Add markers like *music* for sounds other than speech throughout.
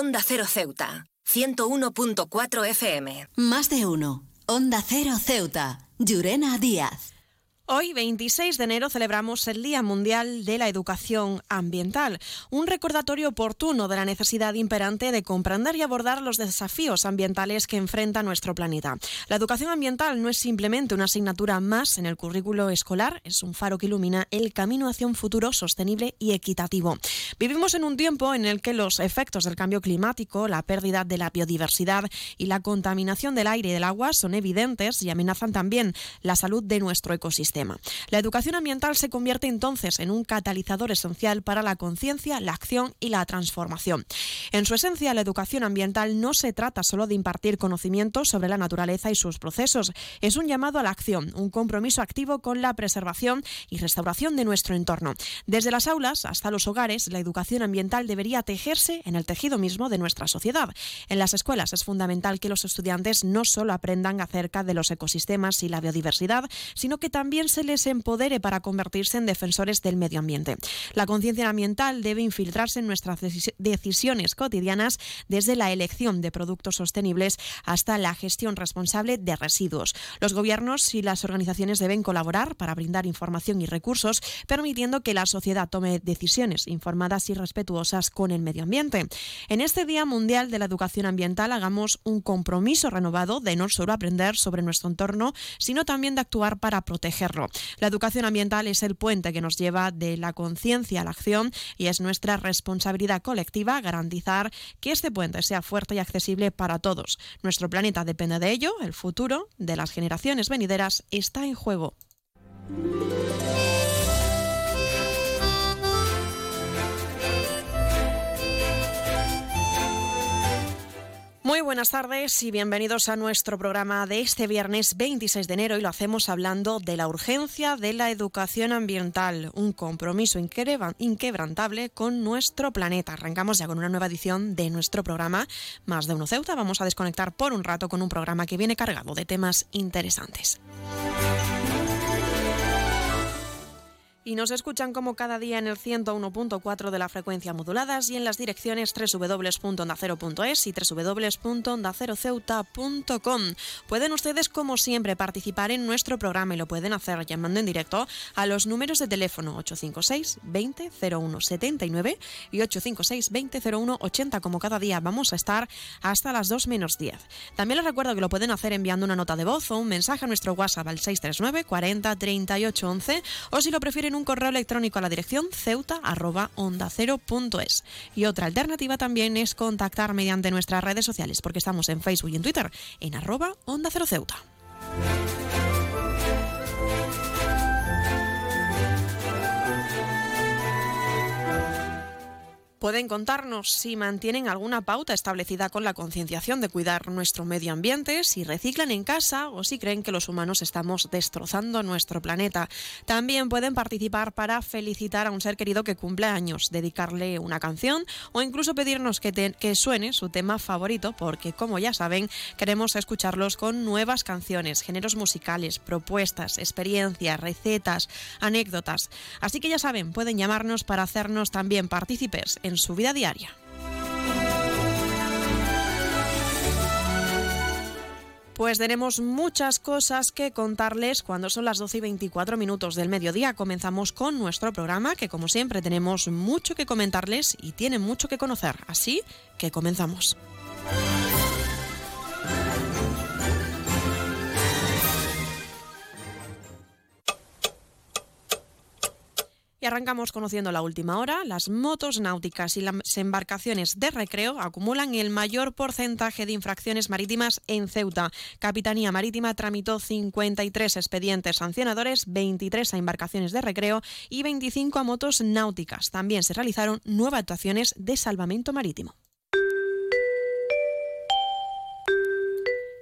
Onda Cero Ceuta, 101.4 FM. Más de uno. Onda Cero Ceuta. Llurena Díaz. Hoy, 26 de enero, celebramos el Día Mundial de la Educación Ambiental, un recordatorio oportuno de la necesidad imperante de comprender y abordar los desafíos ambientales que enfrenta nuestro planeta. La educación ambiental no es simplemente una asignatura más en el currículo escolar, es un faro que ilumina el camino hacia un futuro sostenible y equitativo. Vivimos en un tiempo en el que los efectos del cambio climático, la pérdida de la biodiversidad y la contaminación del aire y del agua son evidentes y amenazan también la salud de nuestro ecosistema. La educación ambiental se convierte entonces en un catalizador esencial para la conciencia, la acción y la transformación. En su esencia, la educación ambiental no se trata solo de impartir conocimientos sobre la naturaleza y sus procesos, es un llamado a la acción, un compromiso activo con la preservación y restauración de nuestro entorno. Desde las aulas hasta los hogares, la educación ambiental debería tejerse en el tejido mismo de nuestra sociedad. En las escuelas es fundamental que los estudiantes no solo aprendan acerca de los ecosistemas y la biodiversidad, sino que también se les empodere para convertirse en defensores del medio ambiente. La conciencia ambiental debe infiltrarse en nuestras decisiones cotidianas desde la elección de productos sostenibles hasta la gestión responsable de residuos. Los gobiernos y las organizaciones deben colaborar para brindar información y recursos, permitiendo que la sociedad tome decisiones informadas y respetuosas con el medio ambiente. En este Día Mundial de la Educación Ambiental hagamos un compromiso renovado de no solo aprender sobre nuestro entorno, sino también de actuar para protegerlo. La educación ambiental es el puente que nos lleva de la conciencia a la acción y es nuestra responsabilidad colectiva garantizar que este puente sea fuerte y accesible para todos. Nuestro planeta depende de ello, el futuro de las generaciones venideras está en juego. Muy buenas tardes y bienvenidos a nuestro programa de este viernes 26 de enero y lo hacemos hablando de la urgencia de la educación ambiental, un compromiso inquebrantable con nuestro planeta. Arrancamos ya con una nueva edición de nuestro programa Más de Uno Ceuta. Vamos a desconectar por un rato con un programa que viene cargado de temas interesantes. Y nos escuchan como cada día en el 101.4 de la frecuencia moduladas y en las direcciones www.ondacero.es y www.ondaceroceuta.com. Pueden ustedes, como siempre, participar en nuestro programa y lo pueden hacer llamando en directo a los números de teléfono 856 20 01 79 y 856 20 01 80. Como cada día vamos a estar hasta las 2 menos 10. También les recuerdo que lo pueden hacer enviando una nota de voz o un mensaje a nuestro WhatsApp al 639 40 38 11 o si lo prefieren un correo electrónico a la dirección ceuta.ondacero.es. Y otra alternativa también es contactar mediante nuestras redes sociales, porque estamos en Facebook y en Twitter en arroba Onda Cero Ceuta. Pueden contarnos si mantienen alguna pauta establecida con la concienciación de cuidar nuestro medio ambiente, si reciclan en casa o si creen que los humanos estamos destrozando nuestro planeta. También pueden participar para felicitar a un ser querido que cumple años, dedicarle una canción o incluso pedirnos que, que suene su tema favorito, porque como ya saben, queremos escucharlos con nuevas canciones, géneros musicales, propuestas, experiencias, recetas, anécdotas. Así que ya saben, pueden llamarnos para hacernos también partícipes en su vida diaria. Pues tenemos muchas cosas que contarles cuando son las 12 y 24 minutos del mediodía. Comenzamos con nuestro programa que como siempre tenemos mucho que comentarles y tienen mucho que conocer. Así que comenzamos. Y arrancamos conociendo la última hora. Las motos náuticas y las embarcaciones de recreo acumulan el mayor porcentaje de infracciones marítimas en Ceuta. Capitanía Marítima tramitó 53 expedientes sancionadores, 23 a embarcaciones de recreo y 25 a motos náuticas. También se realizaron nueve actuaciones de salvamento marítimo.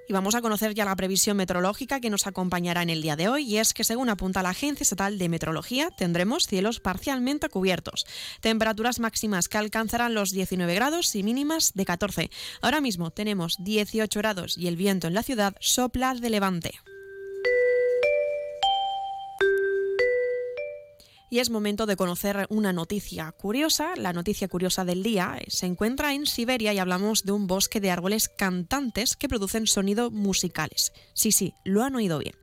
Y vamos a conocer ya la previsión meteorológica que nos acompañará en el día de hoy y es que según apunta la Agencia Estatal de Meteorología tendremos cielos parcialmente cubiertos, temperaturas máximas que alcanzarán los 19 grados y mínimas de 14. Ahora mismo tenemos 18 grados y el viento en la ciudad sopla de levante. Y es momento de conocer una noticia curiosa. La noticia curiosa del día se encuentra en Siberia y hablamos de un bosque de árboles cantantes que producen sonido musicales. Sí, sí, lo han oído bien.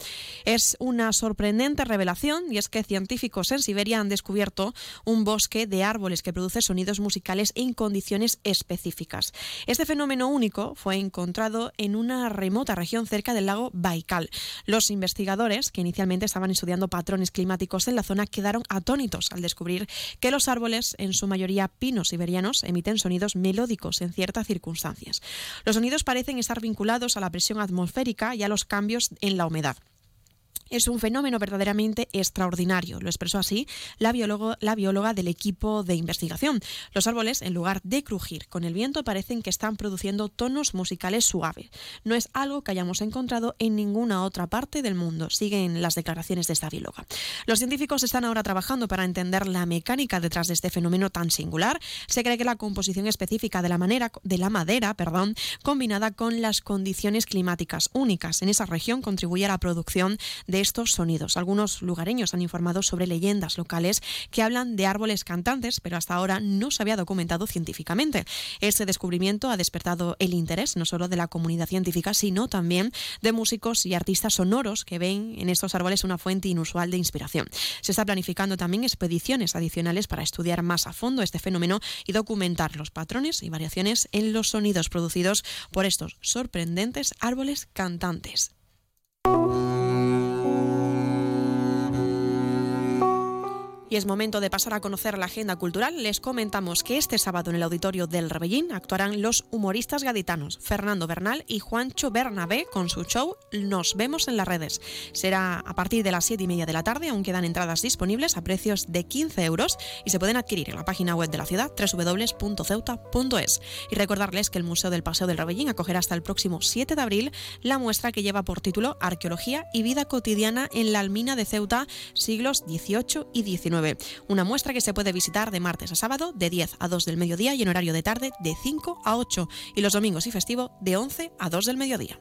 Es una sorprendente revelación y es que científicos en Siberia han descubierto un bosque de árboles que produce sonidos musicales en condiciones específicas. Este fenómeno único fue encontrado en una remota región cerca del lago Baikal. Los investigadores, que inicialmente estaban estudiando patrones climáticos en la zona, quedaron atónitos al descubrir que los árboles, en su mayoría pinos siberianos, emiten sonidos melódicos en ciertas circunstancias. Los sonidos parecen estar vinculados a la presión atmosférica y a los cambios en la humedad es un fenómeno verdaderamente extraordinario. Lo expresó así la, la, bióloga del equipo de investigación. Los árboles, en lugar de crujir con el viento, parecen que están produciendo tonos musicales suaves. No es algo que hayamos encontrado en ninguna otra parte del mundo. Siguen las declaraciones de esta bióloga. Los científicos están ahora trabajando para entender la mecánica detrás de este fenómeno tan singular. Se cree que la composición específica de la, manera, de la madera, perdón, combinada con las condiciones climáticas únicas en esa región, contribuye a la producción de estos sonidos. Algunos lugareños han informado sobre leyendas locales que hablan de árboles cantantes, pero hasta ahora no se había documentado científicamente. Este descubrimiento ha despertado el interés no solo de la comunidad científica, sino también de músicos y artistas sonoros que ven en estos árboles una fuente inusual de inspiración. Se está planificando también expediciones adicionales para estudiar más a fondo este fenómeno y documentar los patrones y variaciones en los sonidos producidos por estos sorprendentes árboles cantantes. Y es momento de pasar a conocer la agenda cultural. Les comentamos que este sábado en el auditorio del Rebellín actuarán los humoristas gaditanos Fernando Bernal y Juancho Bernabé con su show Nos vemos en las redes. Será a partir de las 7 y media de la tarde, aún quedan entradas disponibles a precios de 15 euros y se pueden adquirir en la página web de la ciudad www.ceuta.es. Y recordarles que el Museo del Paseo del Rebellín acogerá hasta el próximo 7 de abril la muestra que lleva por título Arqueología y vida cotidiana en la Almina de Ceuta, siglos XVIII y XIX. Una muestra que se puede visitar de martes a sábado de 10 a 2 del mediodía y en horario de tarde de 5 a 8 y los domingos y festivo de 11 a 2 del mediodía.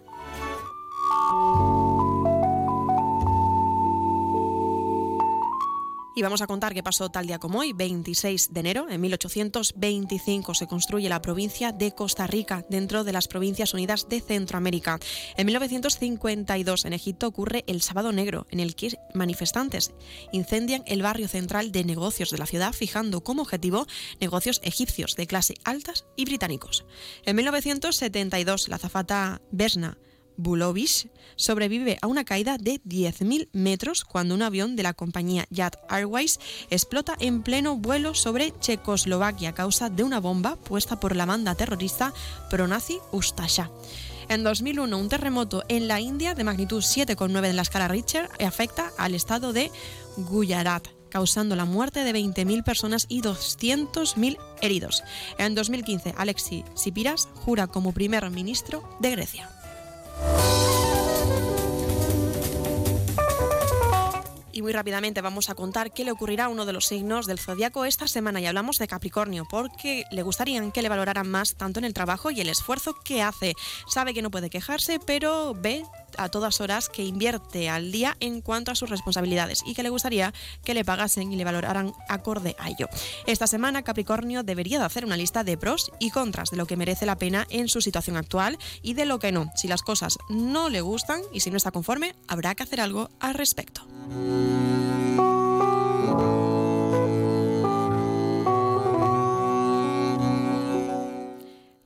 Y vamos a contar qué pasó tal día como hoy, 26 de enero. En 1825 se construye la provincia de Costa Rica dentro de las Provincias Unidas de Centroamérica. En 1952 en Egipto ocurre el Sábado Negro, en el que manifestantes incendian el barrio central de negocios de la ciudad, fijando como objetivo negocios egipcios de clase altas y británicos. En 1972 la zafata Besna Bulovich sobrevive a una caída de 10.000 metros cuando un avión de la compañía Jet Airways explota en pleno vuelo sobre Checoslovaquia a causa de una bomba puesta por la banda terrorista pronazi Ustasha. En 2001, un terremoto en la India de magnitud 7,9 en la escala Richter afecta al estado de Gujarat causando la muerte de 20.000 personas y 200.000 heridos. En 2015, Alexis Sipiras jura como primer ministro de Grecia. Y muy rápidamente vamos a contar qué le ocurrirá a uno de los signos del zodiaco esta semana y hablamos de Capricornio porque le gustaría que le valoraran más tanto en el trabajo y el esfuerzo que hace. Sabe que no puede quejarse, pero ve a todas horas que invierte al día en cuanto a sus responsabilidades y que le gustaría que le pagasen y le valoraran acorde a ello. Esta semana Capricornio debería de hacer una lista de pros y contras de lo que merece la pena en su situación actual y de lo que no. Si las cosas no le gustan y si no está conforme, habrá que hacer algo al respecto.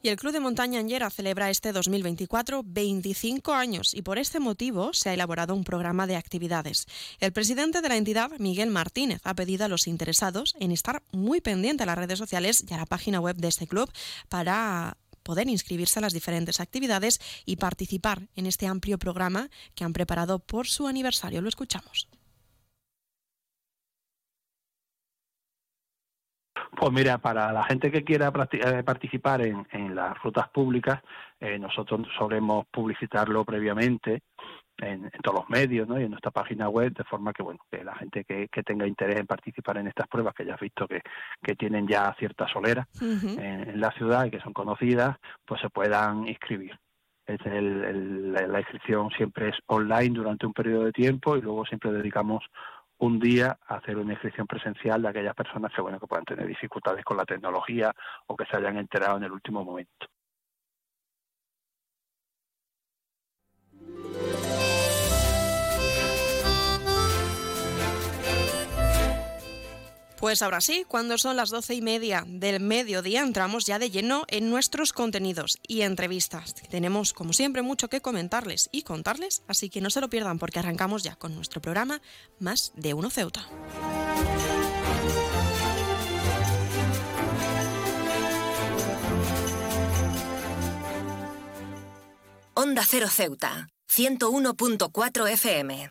Y el Club de Montaña Anguera celebra este 2024 25 años y por este motivo se ha elaborado un programa de actividades. El presidente de la entidad, Miguel Martínez, ha pedido a los interesados en estar muy pendiente a las redes sociales y a la página web de este club para poder inscribirse a las diferentes actividades y participar en este amplio programa que han preparado por su aniversario. Lo escuchamos. Pues mira, para la gente que quiera eh, participar en, las rutas públicas, eh, nosotros solemos publicitarlo previamente en, todos los medios ¿no? y en nuestra página web, de forma que bueno que la gente que, tenga interés en participar en estas pruebas, que ya has visto que, tienen ya cierta solera en, la ciudad y que son conocidas, pues se puedan inscribir. La inscripción siempre es online durante un periodo de tiempo y luego siempre dedicamos un día hacer una inscripción presencial de aquellas personas que bueno que puedan tener dificultades con la tecnología o que se hayan enterado en el último momento. Pues ahora sí, cuando son las doce y media del mediodía, entramos ya de lleno en nuestros contenidos y entrevistas. Tenemos, como siempre, mucho que comentarles y contarles, así que no se lo pierdan porque arrancamos ya con nuestro programa Más de Uno Ceuta. Onda Cero Ceuta, 101.4 FM.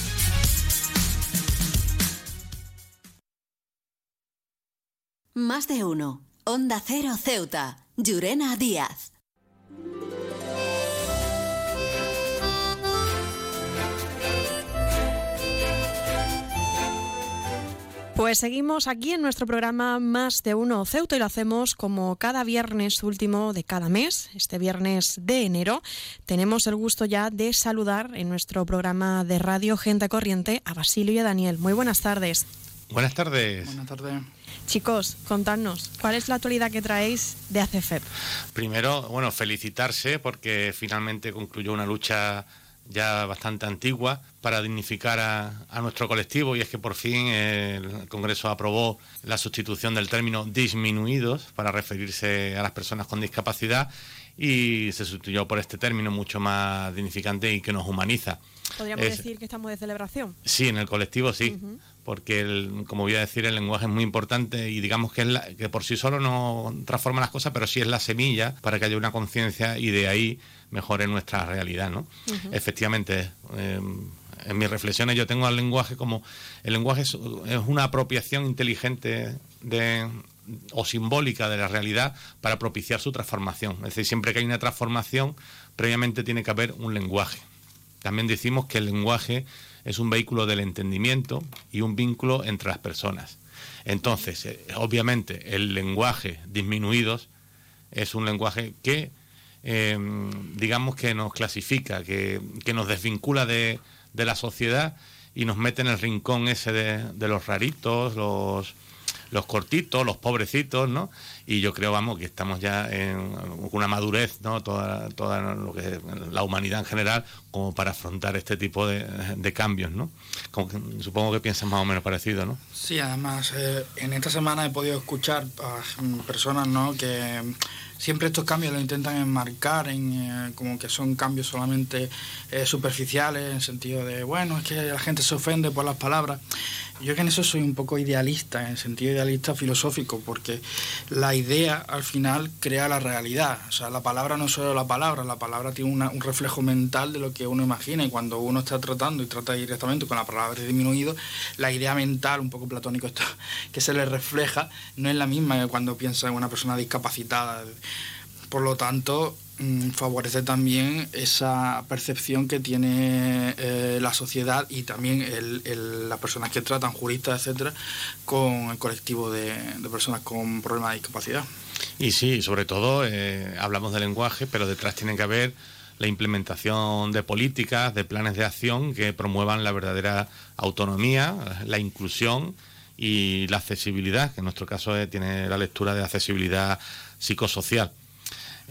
Más de uno. Onda Cero Ceuta. Llurena Díaz. Pues seguimos aquí en nuestro programa Más de Uno Ceuta y lo hacemos como cada viernes último de cada mes, este viernes de enero. Tenemos el gusto ya de saludar en nuestro programa de radio Gente Corriente a Basilio y a Daniel. Muy buenas tardes. Buenas tardes. Buenas tardes. Chicos, contadnos, ¿cuál es la actualidad que traéis de ACFEP? Primero, bueno, felicitarse porque finalmente concluyó una lucha ya bastante antigua para dignificar a, nuestro colectivo y es que por fin el Congreso aprobó la sustitución del término disminuidos para referirse a las personas con discapacidad y se sustituyó por este término mucho más dignificante y que nos humaniza. ¿Podríamos decir que estamos de celebración? Sí, en el colectivo sí porque, como voy a decir, el lenguaje es muy importante y digamos que, es que por sí solo no transforma las cosas, pero sí es la semilla para que haya una conciencia y de ahí mejore nuestra realidad. ¿no? Efectivamente, em, en mis reflexiones yo tengo al lenguaje como el lenguaje es, una apropiación inteligente de, o simbólica de la realidad para propiciar su transformación. Es decir, siempre que hay una transformación, previamente tiene que haber un lenguaje. También decimos que el lenguaje es un vehículo del entendimiento y un vínculo entre las personas. Entonces, eh, obviamente, el lenguaje disminuidos es un lenguaje que, em, digamos, que nos clasifica, que, nos desvincula de, de, la sociedad y nos mete en el rincón ese de, de los raritos, los, los cortitos, los pobrecitos, ¿no? Y yo creo, vamos, que estamos ya en una madurez, ¿no? Toda, toda lo que la humanidad en general, como para afrontar este tipo de, cambios, ¿no? supongo que piensas más o menos parecido, ¿no? Sí, además, eh, en esta semana he podido escuchar a personas, ¿no? Que siempre estos cambios lo intentan enmarcar en eh, como que son cambios solamente eh, superficiales, en sentido de, bueno, es que la gente se ofende por las palabras. Yo que en eso soy un poco idealista, en el sentido idealista filosófico, porque la idea al final crea la realidad. O sea, la palabra no es solo la palabra, la palabra tiene un reflejo mental de lo que uno imagina y cuando uno está tratando y trata directamente con la palabra disminuido, la idea mental, un poco platónico esto, *laughs* que se le refleja, no es la misma que cuando piensa en una persona discapacitada. Por lo tanto, favorece también esa percepción que tiene eh, la sociedad y también las personas que tratan, juristas, etcétera, con el colectivo de, personas con problemas de discapacidad. Y sí, sobre todo eh, hablamos de lenguaje, pero detrás tiene que haber la implementación de políticas, de planes de acción que promuevan la verdadera autonomía, la inclusión y la accesibilidad, que en nuestro caso eh, tiene la lectura de accesibilidad psicosocial.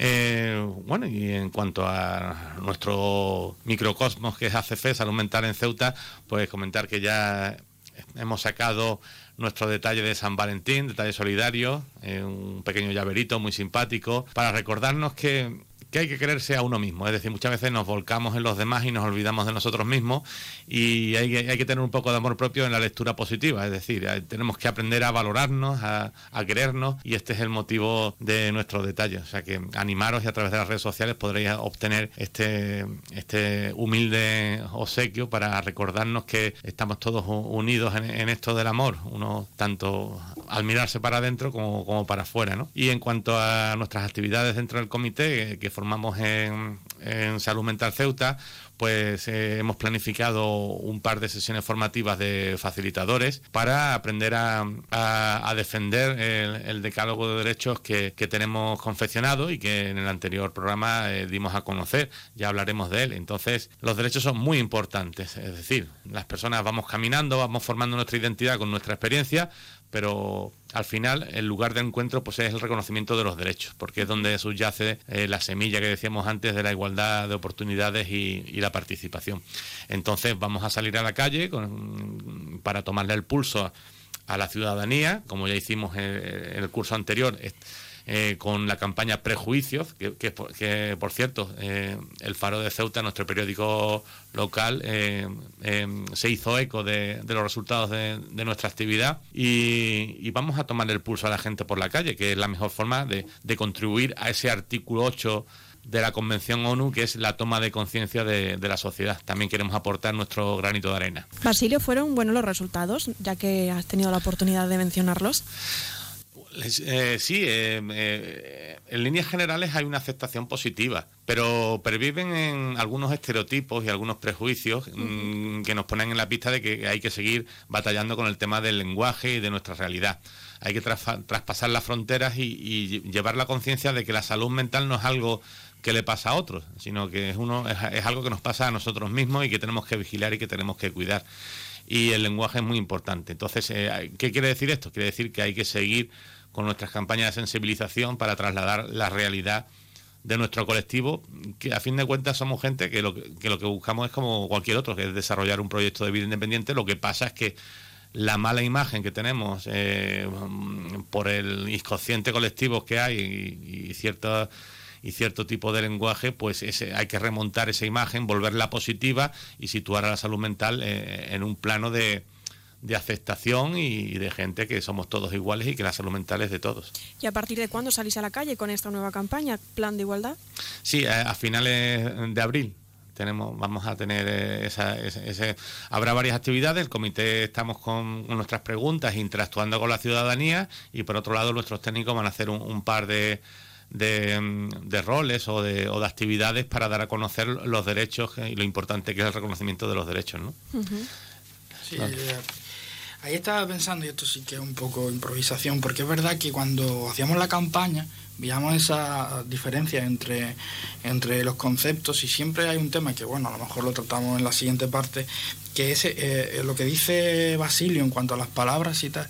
Eh, bueno, y en cuanto a nuestro microcosmos que es ACF, Salud Mental en Ceuta, pues comentar que ya hemos sacado nuestro detalle de San Valentín, detalle solidario, eh, un pequeño llaverito muy simpático, para recordarnos que que hay que quererse a uno mismo. Es decir, muchas veces nos volcamos en los demás y nos olvidamos de nosotros mismos y hay, que tener un poco de amor propio en la lectura positiva. Es decir, tenemos que aprender a valorarnos, a, querernos y este es el motivo de nuestro detalle. O sea que animaros y a través de las redes sociales podréis obtener este, este humilde obsequio para recordarnos que estamos todos unidos en, esto del amor, uno tanto al mirarse para adentro como, como para afuera. ¿no? Y en cuanto a nuestras actividades dentro del comité, que formamos en, Salud Mental Ceuta, pues eh, hemos planificado un par de sesiones formativas de facilitadores para aprender a, defender el, decálogo de derechos que, tenemos confeccionado y que en el anterior programa eh, dimos a conocer. Ya hablaremos de él. Entonces, los derechos son muy importantes. Es decir, las personas vamos caminando, vamos formando nuestra identidad con nuestra experiencia, pero al final el lugar de encuentro pues es el reconocimiento de los derechos, porque es donde subyace eh, la semilla que decíamos antes de la igualdad de oportunidades y, la participación. Entonces vamos a salir a la calle para tomarle el pulso a, la ciudadanía, como ya hicimos en el curso anterior. Eh, con la campaña Prejuicios, que, por cierto, eh, el Faro de Ceuta, nuestro periódico local, eh, se hizo eco de, los resultados de, nuestra actividad y, vamos a tomar el pulso a la gente por la calle, que es la mejor forma de, contribuir a ese artículo 8 de la Convención ONU, que es la toma de conciencia de, la sociedad. También queremos aportar nuestro granito de arena. Basilio, ¿fueron buenos los resultados, ya que has tenido la oportunidad de mencionarlos? Eh, sí, eh, eh, en líneas generales hay una aceptación positiva, pero perviven en algunos estereotipos y algunos prejuicios mm, que nos ponen en la pista de que hay que seguir batallando con el tema del lenguaje y de nuestra realidad. Hay que traspasar las fronteras y, llevar la conciencia de que la salud mental no es algo que le pasa a otros, sino que es, uno, es algo que nos pasa a nosotros mismos y que tenemos que vigilar y que tenemos que cuidar y el lenguaje es muy importante. Entonces, ¿qué quiere decir esto? Quiere decir que hay que seguir con nuestras campañas de sensibilización para trasladar la realidad de nuestro colectivo, que a fin de cuentas somos gente que lo que, lo que buscamos es como cualquier otro, que es desarrollar un proyecto de vida independiente. Lo que pasa es que la mala imagen que tenemos eh, por el inconsciente colectivo que hay y, y cierto y cierto tipo de lenguaje, pues ese, hay que remontar esa imagen, volverla positiva y situar a la salud mental eh, en un plano de, de aceptación y de gente que somos todos iguales y que la salud mental es de todos. ¿Y a partir de cuándo salís a la calle con esta nueva campaña, Plan de Igualdad? Sí, a, finales de abril. Tenemos, vamos a tener eh, esa, ese, habrá varias actividades, el comité estamos con, nuestras preguntas, interactuando con la ciudadanía y por otro lado nuestros técnicos van a hacer un, par de, de, roles o de, o de, actividades para dar a conocer los derechos y lo importante que es el reconocimiento de los derechos. ¿no? sí, Ahí estaba pensando, y esto sí que es un poco improvisación, porque es verdad que cuando hacíamos la campaña veíamos esa diferencia entre, entre los conceptos y siempre hay un tema que, bueno, a lo mejor lo tratamos en la siguiente parte, que es eh, lo que dice Basilio en cuanto a las palabras y tal,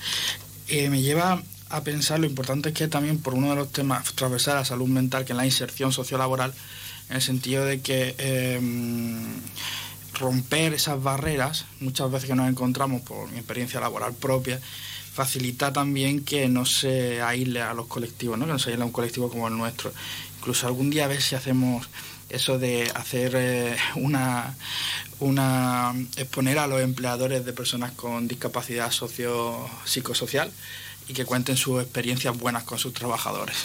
eh, me lleva a pensar lo importante es que también por uno de los temas transversales la salud mental, que es la inserción sociolaboral, en el sentido de que... Eh, romper esas barreras, muchas veces que nos encontramos por mi experiencia laboral propia, facilita también que no se aísle a los colectivos, ¿no? que no se aísle a un colectivo como el nuestro. Incluso algún día a ver si hacemos eso de hacer eh, una, una exponer a los empleadores de personas con discapacidad socio psicosocial y que cuenten sus experiencias buenas con sus trabajadores.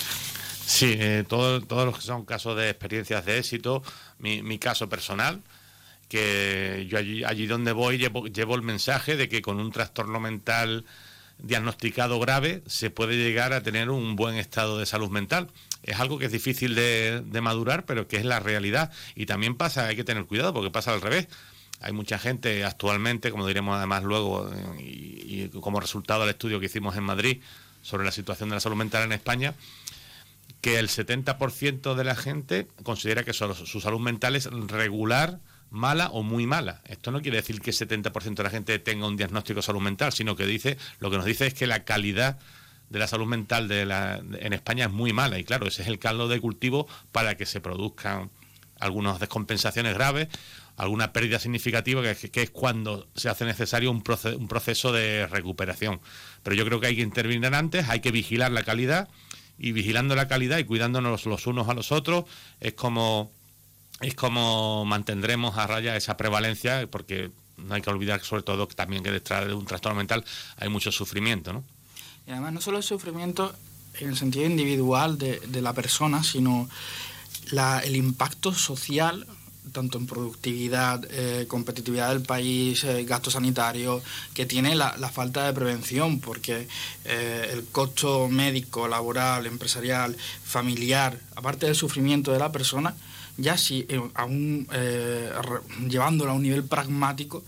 Sí, eh, todos los que son casos de experiencias de éxito, mi, mi caso personal, que yo allí, allí donde voy llevo, llevo el mensaje de que con un trastorno mental diagnosticado grave se puede llegar a tener un buen estado de salud mental. Es algo que es difícil de, de, madurar, pero que es la realidad. Y también pasa, hay que tener cuidado porque pasa al revés. Hay mucha gente actualmente, como diremos además luego, y, y como resultado del estudio que hicimos en Madrid sobre la situación de la salud mental en España, que el 70% de la gente considera que su, su salud mental es regular, mala o muy mala. Esto no quiere decir que el 70% de la gente tenga un diagnóstico de salud mental, sino que dice, lo que nos dice es que la calidad de la salud mental de la, en España es muy mala y claro, ese es el caldo de cultivo para que se produzcan algunas descompensaciones graves, alguna pérdida significativa, que, es cuando se hace necesario un, proce un proceso de recuperación. Pero yo creo que hay que intervenir antes, hay que vigilar la calidad y vigilando la calidad y cuidándonos los unos a los otros es como es como mantendremos a raya esa prevalencia porque no hay que olvidar sobre todo que también que detrás de un trastorno mental hay mucho sufrimiento ¿no? y además no solo el sufrimiento en el sentido individual de, la persona sino el impacto social tanto en productividad, eh, competitividad del país, eh, gasto sanitario, que tiene la, la falta de prevención, porque eh, el costo médico, laboral, empresarial, familiar, aparte del sufrimiento de la persona, ya si aún llevándolo a un nivel pragmático,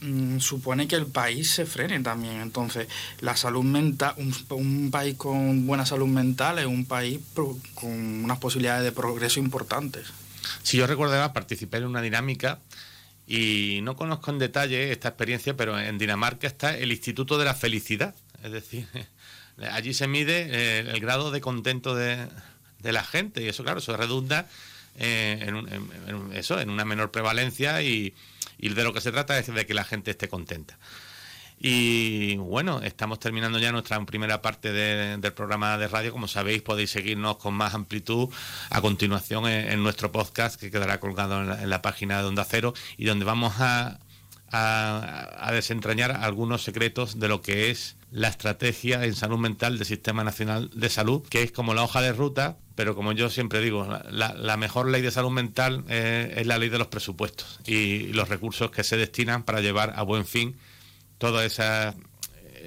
mmm, supone que el país se frene también. Entonces, la salud mental, un, país con buena salud mental es un país pro, con unas posibilidades de progreso importantes. Si yo además, participé en una dinámica y no conozco en detalle esta experiencia, pero en Dinamarca está el Instituto de la Felicidad. Es decir, *laughs* allí se mide eh, el grado de contento de, de, la gente y eso, claro, eso redunda eh, en, en, en, eso, en una menor prevalencia y, de lo que se trata es de que la gente esté contenta. Y bueno, estamos terminando ya nuestra primera parte de, del programa de radio. Como sabéis, podéis seguirnos con más amplitud a continuación en, nuestro podcast que quedará colgado en la, en la, página de Onda Cero y donde vamos a, a, desentrañar algunos secretos de lo que es la estrategia en salud mental del Sistema Nacional de Salud, que es como la hoja de ruta, pero como yo siempre digo, la, mejor ley de salud mental eh, es la ley de los presupuestos y los recursos que se destinan para llevar a buen fin todas esas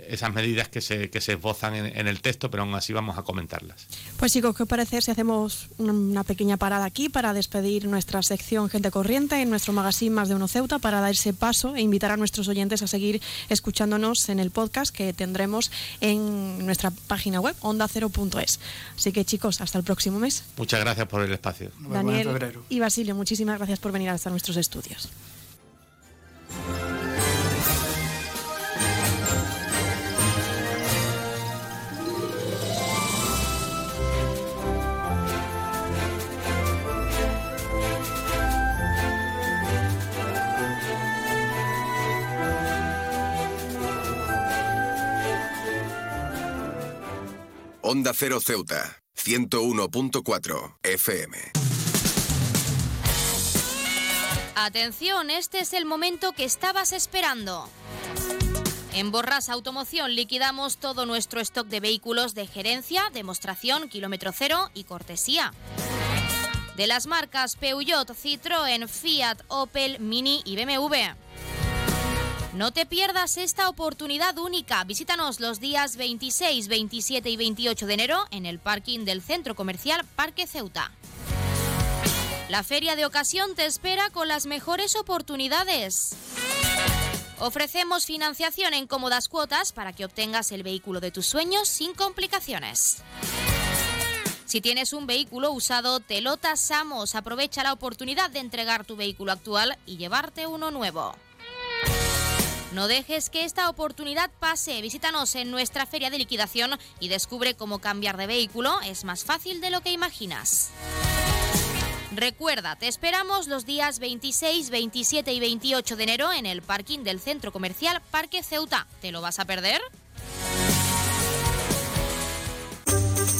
esas medidas que se, que se esbozan en, en, el texto, pero aún así vamos a comentarlas. Pues chicos, ¿qué os parece si hacemos una pequeña parada aquí para despedir nuestra sección Gente Corriente en nuestro magazine Más de Uno Ceuta para dar ese paso e invitar a nuestros oyentes a seguir escuchándonos en el podcast que tendremos en nuestra página web ondacero.es. Así que chicos, hasta el próximo mes. Muchas gracias por el espacio. Daniel y Basilio, muchísimas gracias por venir hasta nuestros estudios. Onda Cero Ceuta, 101.4 FM. Atención, este es el momento que estabas esperando. En Borras Automoción liquidamos todo nuestro stock de vehículos de gerencia, demostración, kilómetro cero y cortesía. De las marcas Peugeot, Citroën, Fiat, Opel, Mini y BMW. No te pierdas esta oportunidad única. Visítanos los días 26, 27 y 28 de enero en el parking del Centro Comercial Parque Ceuta. La feria de ocasión te espera con las mejores oportunidades. Ofrecemos financiación en cómodas cuotas para que obtengas el vehículo de tus sueños sin complicaciones. Si tienes un vehículo usado, te lo tasamos. Aprovecha la oportunidad de entregar tu vehículo actual y llevarte uno nuevo. No dejes que esta oportunidad pase. Visítanos en nuestra feria de liquidación y descubre cómo cambiar de vehículo es más fácil de lo que imaginas. Recuerda, te esperamos los días 26, 27 y 28 de enero en el parking del centro comercial Parque Ceuta. ¿Te lo vas a perder?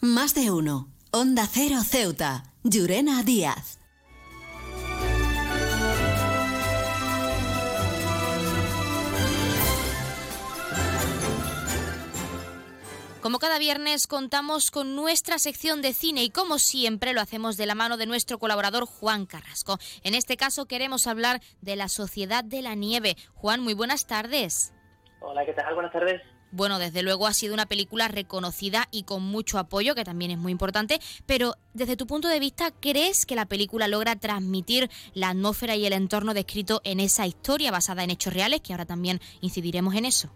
Más de uno. Onda Cero Ceuta. Llurena Díaz. Como cada viernes contamos con nuestra sección de cine y como siempre lo hacemos de la mano de nuestro colaborador Juan Carrasco. En este caso queremos hablar de la Sociedad de la Nieve. Juan, muy buenas tardes. Hola, ¿qué tal? Buenas tardes. Bueno, desde luego ha sido una película reconocida y con mucho apoyo, que también es muy importante, pero desde tu punto de vista, ¿crees que la película logra transmitir la atmósfera y el entorno descrito en esa historia basada en hechos reales, que ahora también incidiremos en eso?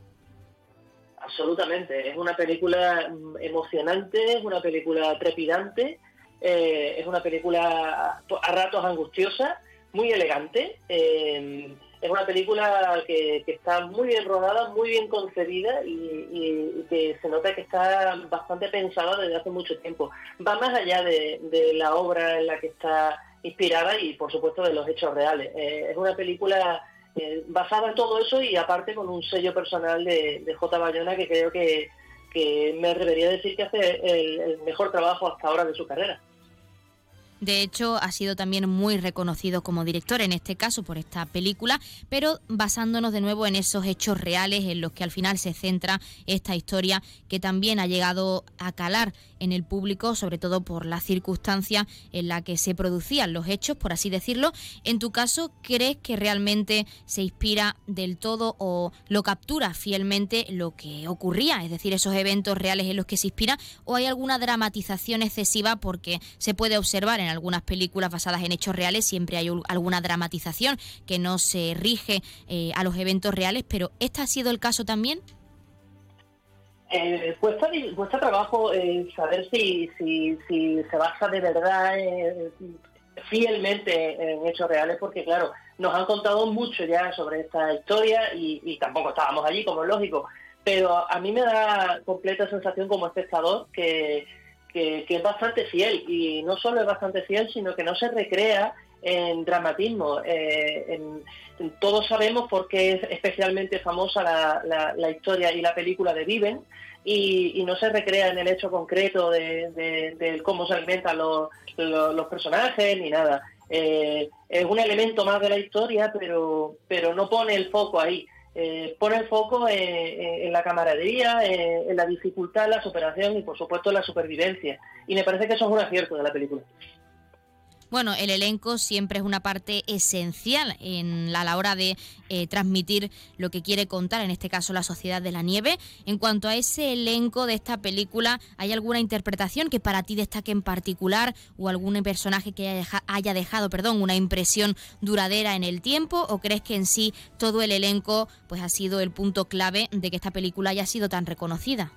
Absolutamente, es una película mm, emocionante, es una película trepidante, eh, es una película a ratos angustiosa, muy elegante. Eh, es una película que, está muy bien rodada, muy bien concebida y, que se nota que está bastante pensada desde hace mucho tiempo. Va más allá de, la obra en la que está inspirada y por supuesto de los hechos reales. Eh, es una película eh, basada en todo eso y aparte con un sello personal de, J. Bayona que creo que, me atrevería a decir que hace el mejor trabajo hasta ahora de su carrera. De hecho, ha sido también muy reconocido como director, en este caso por esta película, pero basándonos de nuevo en esos hechos reales en los que al final se centra esta historia que también ha llegado a calar en el público, sobre todo por la circunstancia en la que se producían los hechos, por así decirlo. En tu caso, ¿crees que realmente se inspira del todo o lo captura fielmente lo que ocurría, es decir, esos eventos reales en los que se inspira, o hay alguna dramatización excesiva porque se puede observar en algunas películas basadas en hechos reales siempre hay alguna dramatización que no se rige eh, a los eventos reales, pero ¿este ha sido el caso también? Eh, cuesta, trabajo eh, saber si, si, se basa de verdad eh, fielmente en hechos reales, porque claro, nos han contado mucho ya sobre esta historia y, y tampoco estábamos allí, como es lógico, pero a mí me da completa sensación como espectador que que, es bastante fiel y no solo es bastante fiel, sino que no se recrea en dramatismo. Eh, todos sabemos por qué es especialmente famosa la, historia y la película de Viven y, no se recrea en el hecho concreto de, cómo se alimentan los, personajes ni nada. Eh, es un elemento más de la historia, pero, pero no pone el foco ahí. Eh, pone el foco en, la camaradería, en la dificultad, la superación y por supuesto la supervivencia. Y me parece que eso es un acierto de la película. Bueno, el elenco siempre es una parte esencial en la, a la hora de eh, transmitir lo que quiere contar, en este caso la Sociedad de la Nieve. En cuanto a ese elenco de esta película, ¿hay alguna interpretación que para ti destaque en particular o algún personaje que haya, dejado perdón, una impresión duradera en el tiempo? ¿O crees que en sí todo el elenco pues, ha sido el punto clave de que esta película haya sido tan reconocida?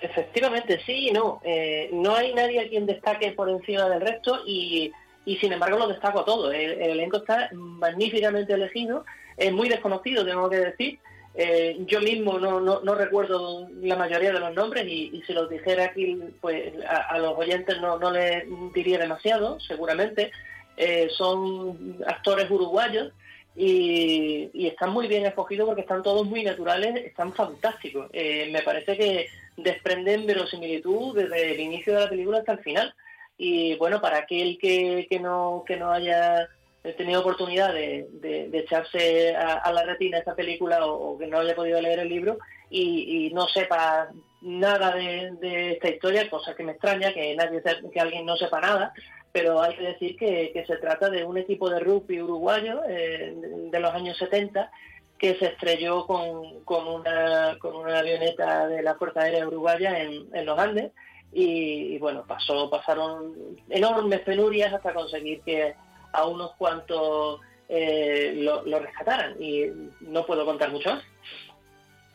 Efectivamente, sí y no. Eh, no hay nadie a quien destaque por encima del resto y y sin embargo lo destaco a todo. El, elenco está magníficamente elegido, es muy desconocido, tengo que decir. Eh, yo mismo no, no, recuerdo la mayoría de los nombres y, si los dijera aquí, pues a, los oyentes no, no les diría demasiado, seguramente. Eh, son actores uruguayos y, están muy bien escogidos porque están todos muy naturales, están fantásticos. Eh, me parece que desprenden verosimilitud desde el inicio de la película hasta el final. Y bueno, para aquel que, que, no, que no haya tenido oportunidad de, de, echarse a, la retina esta película o, que no haya podido leer el libro y, no sepa nada de, esta historia, cosa que me extraña, que nadie que alguien no sepa nada, pero hay que decir que, se trata de un equipo de rugby uruguayo eh, de los años 70 que se estrelló con, con, una, con una avioneta de la Fuerza Aérea Uruguaya en los Andes y, bueno, pasó, pasaron enormes penurias hasta conseguir que a unos cuantos eh, lo, rescataran y no puedo contar mucho más.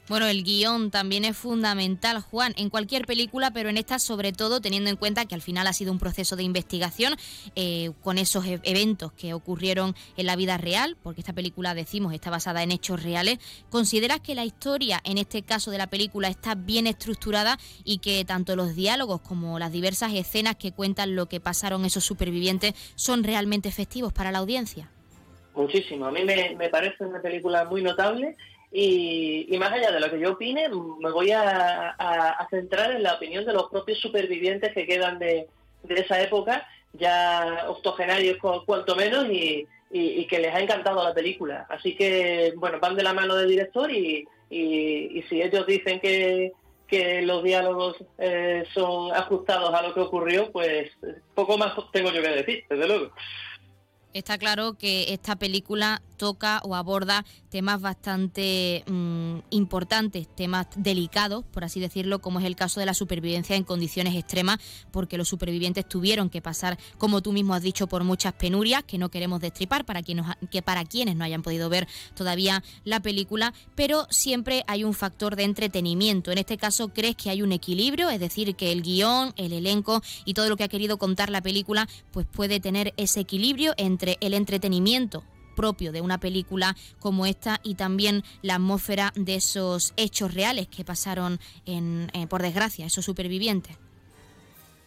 Bueno, el guion también es fundamental, Juan, en cualquier película, pero en esta sobre todo teniendo en cuenta que al final ha sido un proceso de investigación eh, con esos e- eventos que ocurrieron en la vida real, porque esta película, decimos, está basada en hechos reales. ¿Consideras que la historia, en este caso de la película, está bien estructurada y que tanto los diálogos como las diversas escenas que cuentan lo que pasaron esos supervivientes son realmente efectivos para la audiencia? Muchísimo. A mí me parece una película muy notable y, más allá de lo que yo opine, me voy a, centrar en la opinión de los propios supervivientes que quedan de, esa época, ya octogenarios cuanto menos, y, que les ha encantado la película. Así que, bueno, van de la mano del director y, si ellos dicen que, los diálogos eh, son ajustados a lo que ocurrió, pues poco más tengo yo que decir, desde luego. Está claro que esta película toca o aborda temas bastante mm, importantes, temas delicados, por así decirlo, como es el caso de la supervivencia en condiciones extremas, porque los supervivientes tuvieron que pasar, como tú mismo has dicho, por muchas penurias que no queremos destripar para quienes, que para quienes no hayan podido ver todavía la película, pero siempre hay un factor de entretenimiento. En este caso, ¿crees que hay un equilibrio? Es decir, que el guion, el elenco y todo lo que ha querido contar la película, pues puede tener ese equilibrio entre el entretenimiento propio de una película como esta y también la atmósfera de esos hechos reales que pasaron, en, eh, por desgracia, esos supervivientes.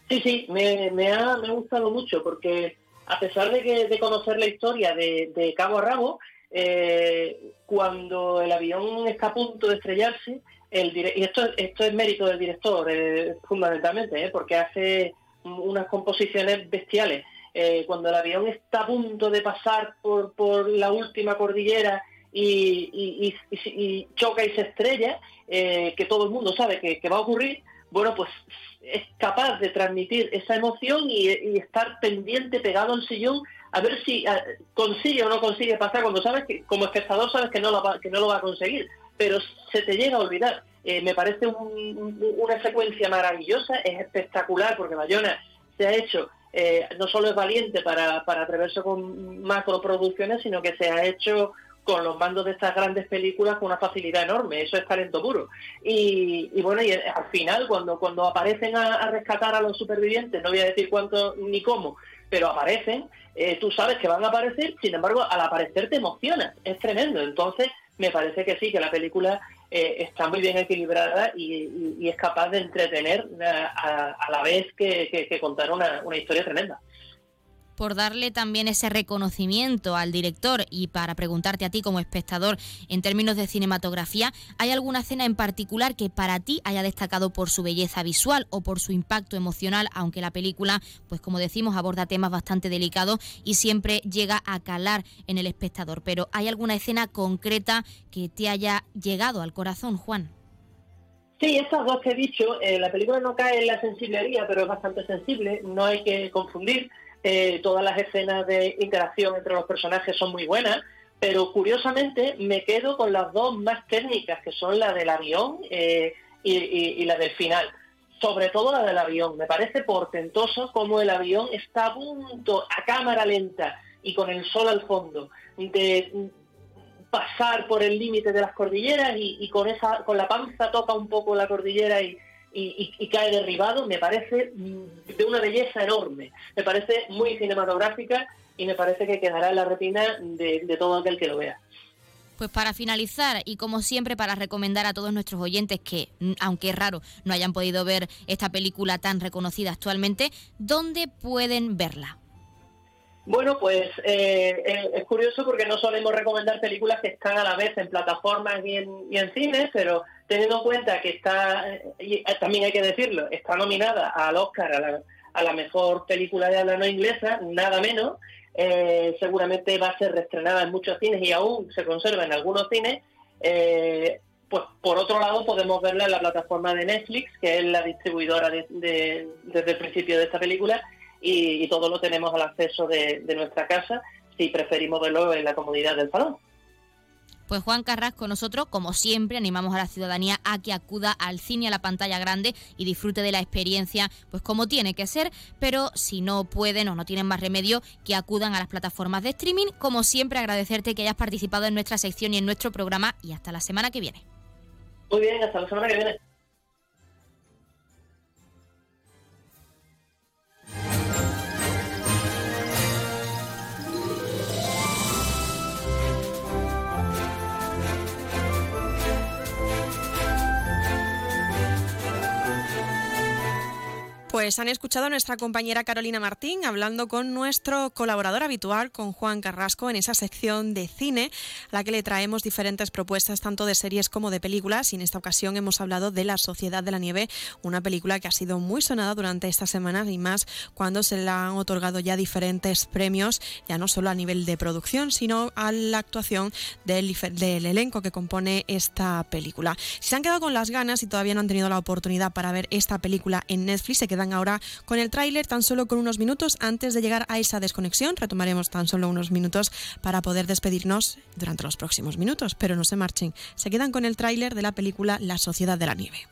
Sí, sí, me, ha, gustado mucho porque a pesar de, que, de conocer la historia de, cabo a rabo, eh, cuando el avión está a punto de estrellarse, el y esto, esto es mérito del director eh, fundamentalmente, porque hace unas composiciones bestiales. Eh, cuando el avión está a punto de pasar por, por la última cordillera y, choca y se estrella, eh, que todo el mundo sabe que, va a ocurrir, bueno, pues es capaz de transmitir esa emoción y, estar pendiente, pegado al sillón, a ver si consigue o no consigue pasar, cuando sabes que, como espectador sabes que no lo va, que no lo va a conseguir, pero se te llega a olvidar. Eh, me parece una secuencia maravillosa, es espectacular, porque Bayona se ha hecho eh, no solo es valiente para, para atreverse con macroproducciones, sino que se ha hecho con los mandos de estas grandes películas con una facilidad enorme, eso es talento puro. Y, bueno, y al final, cuando, cuando aparecen a, rescatar a los supervivientes, no voy a decir cuánto ni cómo, pero aparecen, eh, tú sabes que van a aparecer, sin embargo, al aparecer te emocionas, es tremendo. Entonces, me parece que sí, que la película eh, está muy bien equilibrada y, es capaz de entretener eh, a, la vez que, contar una, una historia tremenda por darle también ese reconocimiento al director y para preguntarte a ti como espectador en términos de cinematografía, ¿hay alguna escena en particular que para ti haya destacado por su belleza visual o por su impacto emocional, aunque la película, pues como decimos, aborda temas bastante delicados y siempre llega a calar en el espectador? Pero ¿hay alguna escena concreta que te haya llegado al corazón, Juan? Sí, estas dos que he dicho, eh, la película no cae en la sensiblería, pero es bastante sensible, no hay que confundir. Eh, todas las escenas de interacción entre los personajes son muy buenas, pero curiosamente me quedo con las dos más técnicas, que son la del avión eh, y, la del final. Sobre todo la del avión. Me parece portentoso como el avión está a punto, a cámara lenta y con el sol al fondo, de pasar por el límite de las cordilleras y, y, con esa con la panza toca un poco la cordillera y, y, cae derribado, me parece de una belleza enorme. Me parece muy cinematográfica y me parece que quedará en la retina de, todo aquel que lo vea. Pues para finalizar y como siempre para recomendar a todos nuestros oyentes que, aunque es raro, no hayan podido ver esta película tan reconocida actualmente, ¿dónde pueden verla? Bueno, pues eh, es curioso porque no solemos recomendar películas que están a la vez en plataformas y en, y en cines, pero teniendo en cuenta que está, y eh, también hay que decirlo, está nominada al Oscar a la, mejor película de habla no inglesa, nada menos, eh, seguramente va a ser reestrenada en muchos cines y aún se conserva en algunos cines. Eh, pues por otro lado podemos verla en la plataforma de Netflix, que es la distribuidora desde el principio de esta película, y, todo lo tenemos al acceso de, de nuestra casa si preferimos verlo en la comunidad del salón. Pues Juan Carrasco, nosotros, como siempre, animamos a la ciudadanía a que acuda al cine a la pantalla grande y disfrute de la experiencia, pues como tiene que ser, pero si no pueden o no tienen más remedio, que acudan a las plataformas de streaming. Como siempre, agradecerte que hayas participado en nuestra sección y en nuestro programa y hasta la semana que viene. Muy bien, hasta la semana que viene. Pues han escuchado a nuestra compañera Carolina Martín hablando con nuestro colaborador habitual, con Juan Carrasco, en esa sección de cine, a la que le traemos diferentes propuestas tanto de series como de películas. Y en esta ocasión hemos hablado de La Sociedad de la Nieve, una película que ha sido muy sonada durante estas semanas y más cuando se le han otorgado ya diferentes premios, ya no solo a nivel de producción, sino a la actuación del, del elenco que compone esta película. Si se han quedado con las ganas y todavía no han tenido la oportunidad para ver esta película en Netflix, se quedan ahora con el tráiler tan solo con unos minutos antes de llegar a esa desconexión. Retomaremos tan solo unos minutos para poder despedirnos durante los próximos minutos, pero no se marchen. Se quedan con el tráiler de la película La Sociedad de la Nieve.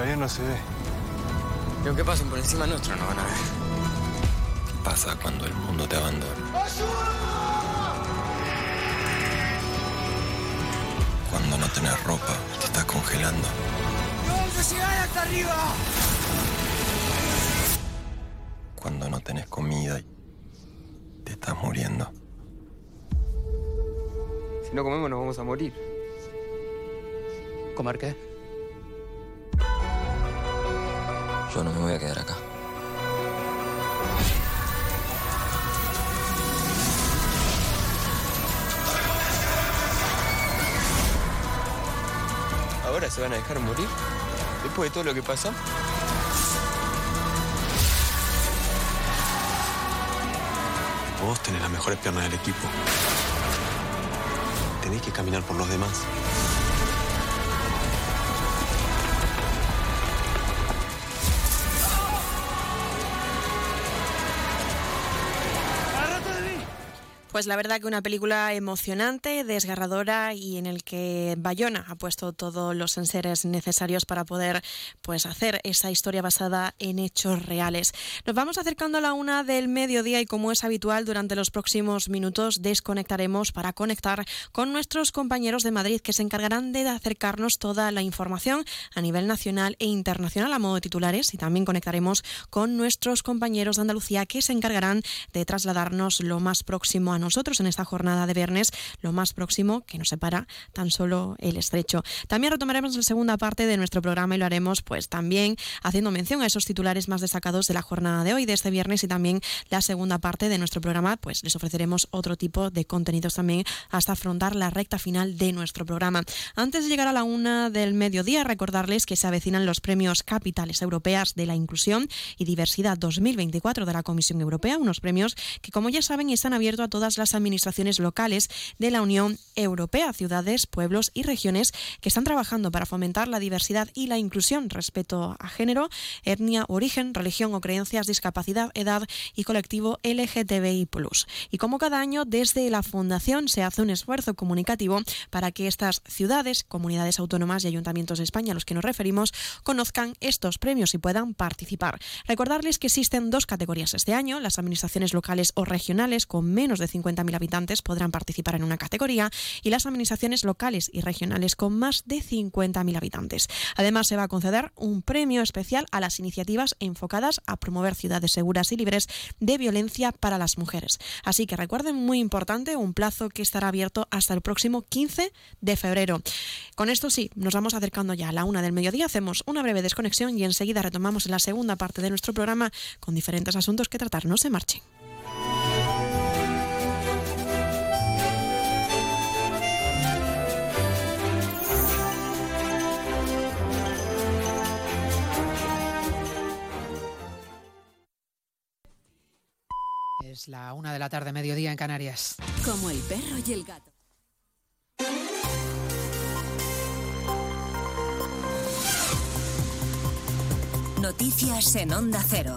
Avión no se ve. Y aunque pasen por encima nuestro, no van a ver. ¿Qué pasa cuando el mundo te abandona? Cuando no tenés ropa, te estás congelando. ¡Vamos a llegar hasta arriba! Cuando no tenés comida y te estás muriendo. Si no comemos, nos vamos a morir. ¿Comer qué? Yo no me voy a quedar acá. ¿Ahora se van a dejar morir? ¿Después de todo lo que pasó? Vos tenés las mejores piernas del equipo. Tenés que caminar por los demás. Pues la verdad que una película emocionante, desgarradora y en el que Bayona ha puesto todos los enseres necesarios para poder pues hacer esa historia basada en hechos reales. Nos vamos acercando a la una del mediodía y como es habitual durante los próximos minutos desconectaremos para conectar con nuestros compañeros de Madrid que se encargarán de acercarnos toda la información a nivel nacional e internacional a modo de titulares y también conectaremos con nuestros compañeros de Andalucía que se encargarán de trasladarnos lo más próximo a nosotros en esta jornada de viernes, lo más próximo que nos separa tan solo el estrecho. También retomaremos la segunda parte de nuestro programa y lo haremos pues también haciendo mención a esos titulares más destacados de la jornada de hoy, de este viernes y también la segunda parte de nuestro programa, pues les ofreceremos otro tipo de contenidos también hasta afrontar la recta final de nuestro programa. Antes de llegar a la una del mediodía, recordarles que se avecinan los premios Capitales Europeas de la Inclusión y Diversidad 2024 de la Comisión Europea, unos premios que como ya saben están abiertos a todas las administraciones locales de la Unión Europea, ciudades, pueblos y regiones que están trabajando para fomentar la diversidad y la inclusión, respeto a género, etnia, origen, religión o creencias, discapacidad, edad y colectivo LGTBI+. Y como cada año, desde la Fundación se hace un esfuerzo comunicativo para que estas ciudades, comunidades autónomas y ayuntamientos de España a los que nos referimos conozcan estos premios y puedan participar. Recordarles que existen dos categorías este año, las administraciones locales o regionales con menos de 50.000 habitantes podrán participar en una categoría y las administraciones locales y regionales con más de 50.000 habitantes. Además, se va a conceder un premio especial a las iniciativas enfocadas a promover ciudades seguras y libres de violencia para las mujeres. Así que recuerden, muy importante, un plazo que estará abierto hasta el próximo 15 de febrero. Con esto sí, nos vamos acercando ya a la una del mediodía, hacemos una breve desconexión y enseguida retomamos la segunda parte de nuestro programa con diferentes asuntos que tratar. No se marchen. Es la una de la tarde, mediodía en Canarias. Como el perro y el gato. Noticias en Onda Cero.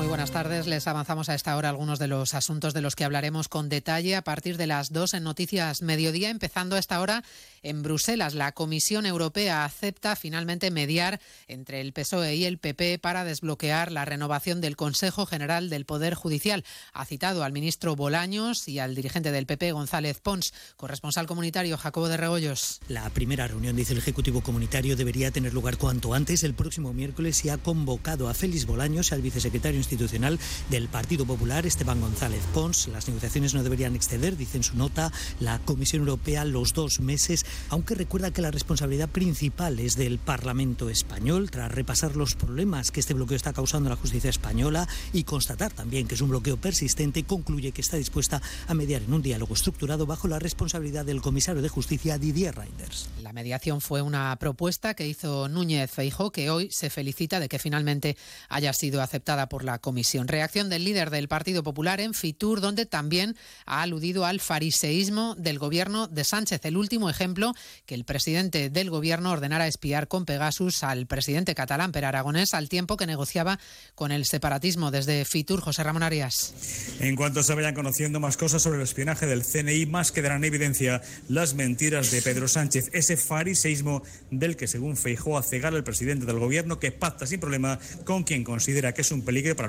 Muy buenas tardes. Les avanzamos a esta hora algunos de los asuntos de los que hablaremos con detalle a partir de las dos en Noticias Mediodía, empezando a esta hora en Bruselas. La Comisión Europea acepta finalmente mediar entre el PSOE y el PP para desbloquear la renovación del Consejo General del Poder Judicial. Ha citado al ministro Bolaños y al dirigente del PP, González Pons, corresponsal comunitario Jacobo de Regoyos. La primera reunión, dice el Ejecutivo Comunitario, debería tener lugar cuanto antes, el próximo miércoles, y ha convocado a Félix Bolaños al vicesecretario institucional del Partido Popular, Esteban González Pons. Las negociaciones no deberían exceder, dice en su nota, la Comisión Europea los dos meses, aunque recuerda que la responsabilidad principal es del Parlamento español, tras repasar los problemas que este bloqueo está causando a la justicia española y constatar también que es un bloqueo persistente, concluye que está dispuesta a mediar en un diálogo estructurado bajo la responsabilidad del comisario de Justicia, Didier Reinders. La mediación fue una propuesta que hizo Núñez Feijóo, que hoy se felicita de que finalmente haya sido aceptada por la comisión. Reacción del líder del Partido Popular en Fitur, donde también ha aludido al fariseísmo del gobierno de Sánchez. El último ejemplo, que el presidente del gobierno ordenara espiar con Pegasus al presidente catalán Per Aragonés al tiempo que negociaba con el separatismo. Desde Fitur, José Ramón Arias. En cuanto se vayan conociendo más cosas sobre el espionaje del CNI, más quedarán en evidencia las mentiras de Pedro Sánchez, ese fariseísmo del que, según Feijóo, a cegar al presidente del gobierno que pacta sin problema con quien considera que es un peligro para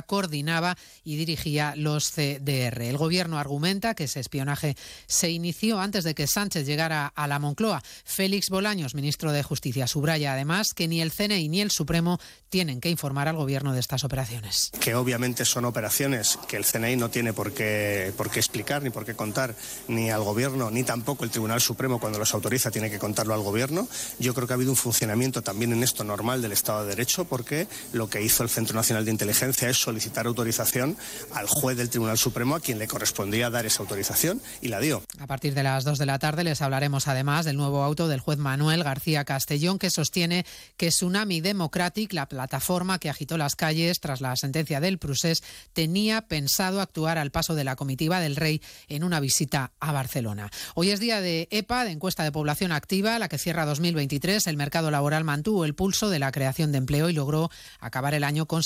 coordinaba y dirigía los CDR. El gobierno argumenta que ese espionaje se inició antes de que Sánchez llegara a la Moncloa. Félix Bolaños, ministro de Justicia, subraya además que ni el CNI ni el Supremo tienen que informar al gobierno de estas operaciones. Que obviamente son operaciones que el CNI no tiene por qué, por qué explicar ni por qué contar ni al gobierno ni tampoco el Tribunal Supremo cuando los autoriza tiene que contarlo al gobierno. Yo creo que ha habido un funcionamiento también en esto normal del Estado de Derecho porque lo que hizo el Centro Nacional de Inteligencia es solicitar autorización al juez del Tribunal Supremo a quien le correspondía dar esa autorización y la dio. A partir de las 2 de la tarde les hablaremos además del nuevo auto del juez Manuel García Castellón que sostiene que Tsunami Democratic, la plataforma que agitó las calles tras la sentencia del Prusés, tenía pensado actuar al paso de la comitiva del rey en una visita a Barcelona. Hoy es día de EPA, de encuesta de población activa, la que cierra 2023. El mercado laboral mantuvo el pulso de la creación de empleo y logró acabar el año con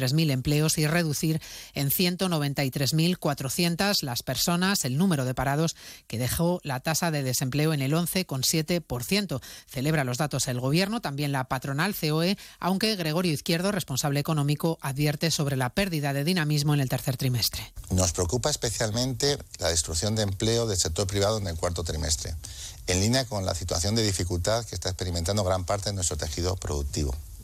783.000 empleos y reducir en 193.400 las personas, el número de parados que dejó la tasa de desempleo en el 11,7%. Celebra los datos el gobierno, también la patronal COE, aunque Gregorio Izquierdo, responsable económico, advierte sobre la pérdida de dinamismo en el tercer trimestre. Nos preocupa especialmente la destrucción de empleo del sector privado en el cuarto trimestre, en línea con la situación de dificultad que está experimentando gran parte de nuestro tejido productivo.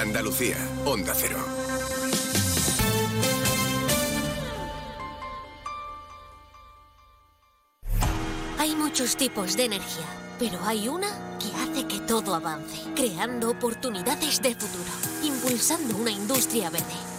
Andalucía, Onda Cero. Hay muchos tipos de energía, pero hay una que hace que todo avance, creando oportunidades de futuro, impulsando una industria verde,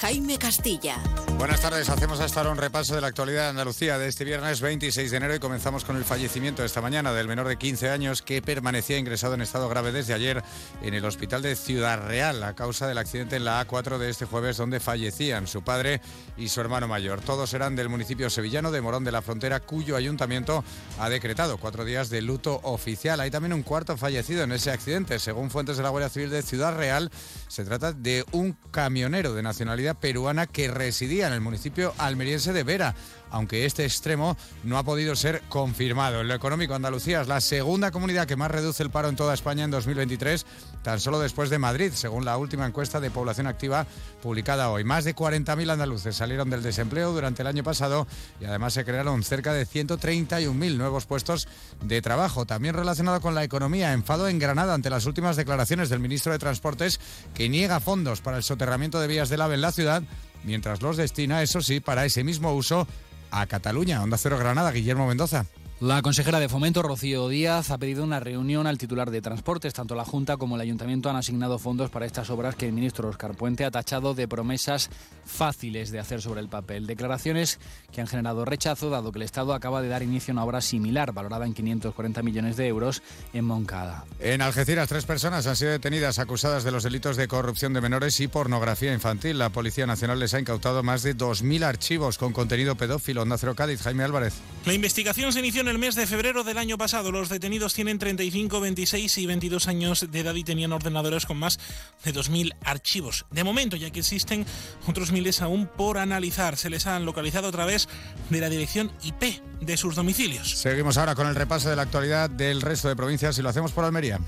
Jaime Castilla. Buenas tardes, hacemos hasta ahora un repaso de la actualidad de Andalucía de este viernes 26 de enero y comenzamos con el fallecimiento esta mañana del menor de 15 años que permanecía ingresado en estado grave desde ayer en el hospital de Ciudad Real a causa del accidente en la A4 de este jueves donde fallecían su padre y su hermano mayor. Todos eran del municipio sevillano de Morón de la Frontera cuyo ayuntamiento ha decretado cuatro días de luto oficial. Hay también un cuarto fallecido en ese accidente. Según fuentes de la Guardia Civil de Ciudad Real, se trata de un camionero de nacionalidad peruana que residía en el municipio almeriense de Vera, aunque este extremo no ha podido ser confirmado. En lo económico, Andalucía es la segunda comunidad que más reduce el paro en toda España en 2023, tan solo después de Madrid, según la última encuesta de población activa publicada hoy. Más de 40.000 andaluces salieron del desempleo durante el año pasado y además se crearon cerca de 131.000 nuevos puestos de trabajo. También relacionado con la economía, enfado en Granada ante las últimas declaraciones del ministro de Transportes que niega fondos para el soterramiento de vías del AVE en la ciudad, mientras los destina, eso sí, para ese mismo uso a Cataluña. Onda Cero Granada, Guillermo Mendoza. La consejera de Fomento, Rocío Díaz, ha pedido una reunión al titular de Transportes. Tanto la Junta como el Ayuntamiento han asignado fondos para estas obras que el ministro Oscar Puente ha tachado de promesas fáciles de hacer sobre el papel. Declaraciones que han generado rechazo, dado que el Estado acaba de dar inicio a una obra similar, valorada en 540 millones de euros, en Moncada. En Algeciras, tres personas han sido detenidas acusadas de los delitos de corrupción de menores y pornografía infantil. La Policía Nacional les ha incautado más de 2.000 archivos con contenido pedófilo. Onda Cero Cádiz, Jaime Álvarez. La investigación se inició en el mes de febrero del año pasado. Los detenidos tienen 35, 26 y 22 años de edad y tenían ordenadores con más de 2.000 archivos. De momento, ya que existen otros miles aún por analizar, se les han localizado a través de la dirección IP de sus domicilios. Seguimos ahora con el repaso de la actualidad del resto de provincias y lo hacemos por Almería.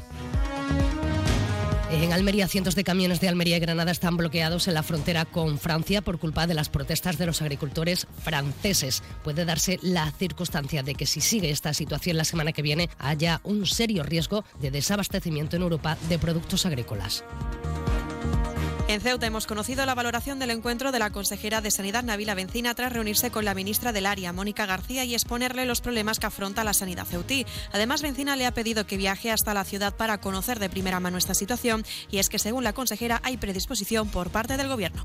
En Almería, cientos de camiones de Almería y Granada están bloqueados en la frontera con Francia por culpa de las protestas de los agricultores franceses. Puede darse la circunstancia de que si sigue esta situación la semana que viene haya un serio riesgo de desabastecimiento en Europa de productos agrícolas. En Ceuta hemos conocido la valoración del encuentro de la consejera de Sanidad Navila Bencina tras reunirse con la ministra del área, Mónica García, y exponerle los problemas que afronta la sanidad ceutí. Además, Bencina le ha pedido que viaje hasta la ciudad para conocer de primera mano esta situación y es que, según la consejera, hay predisposición por parte del Gobierno.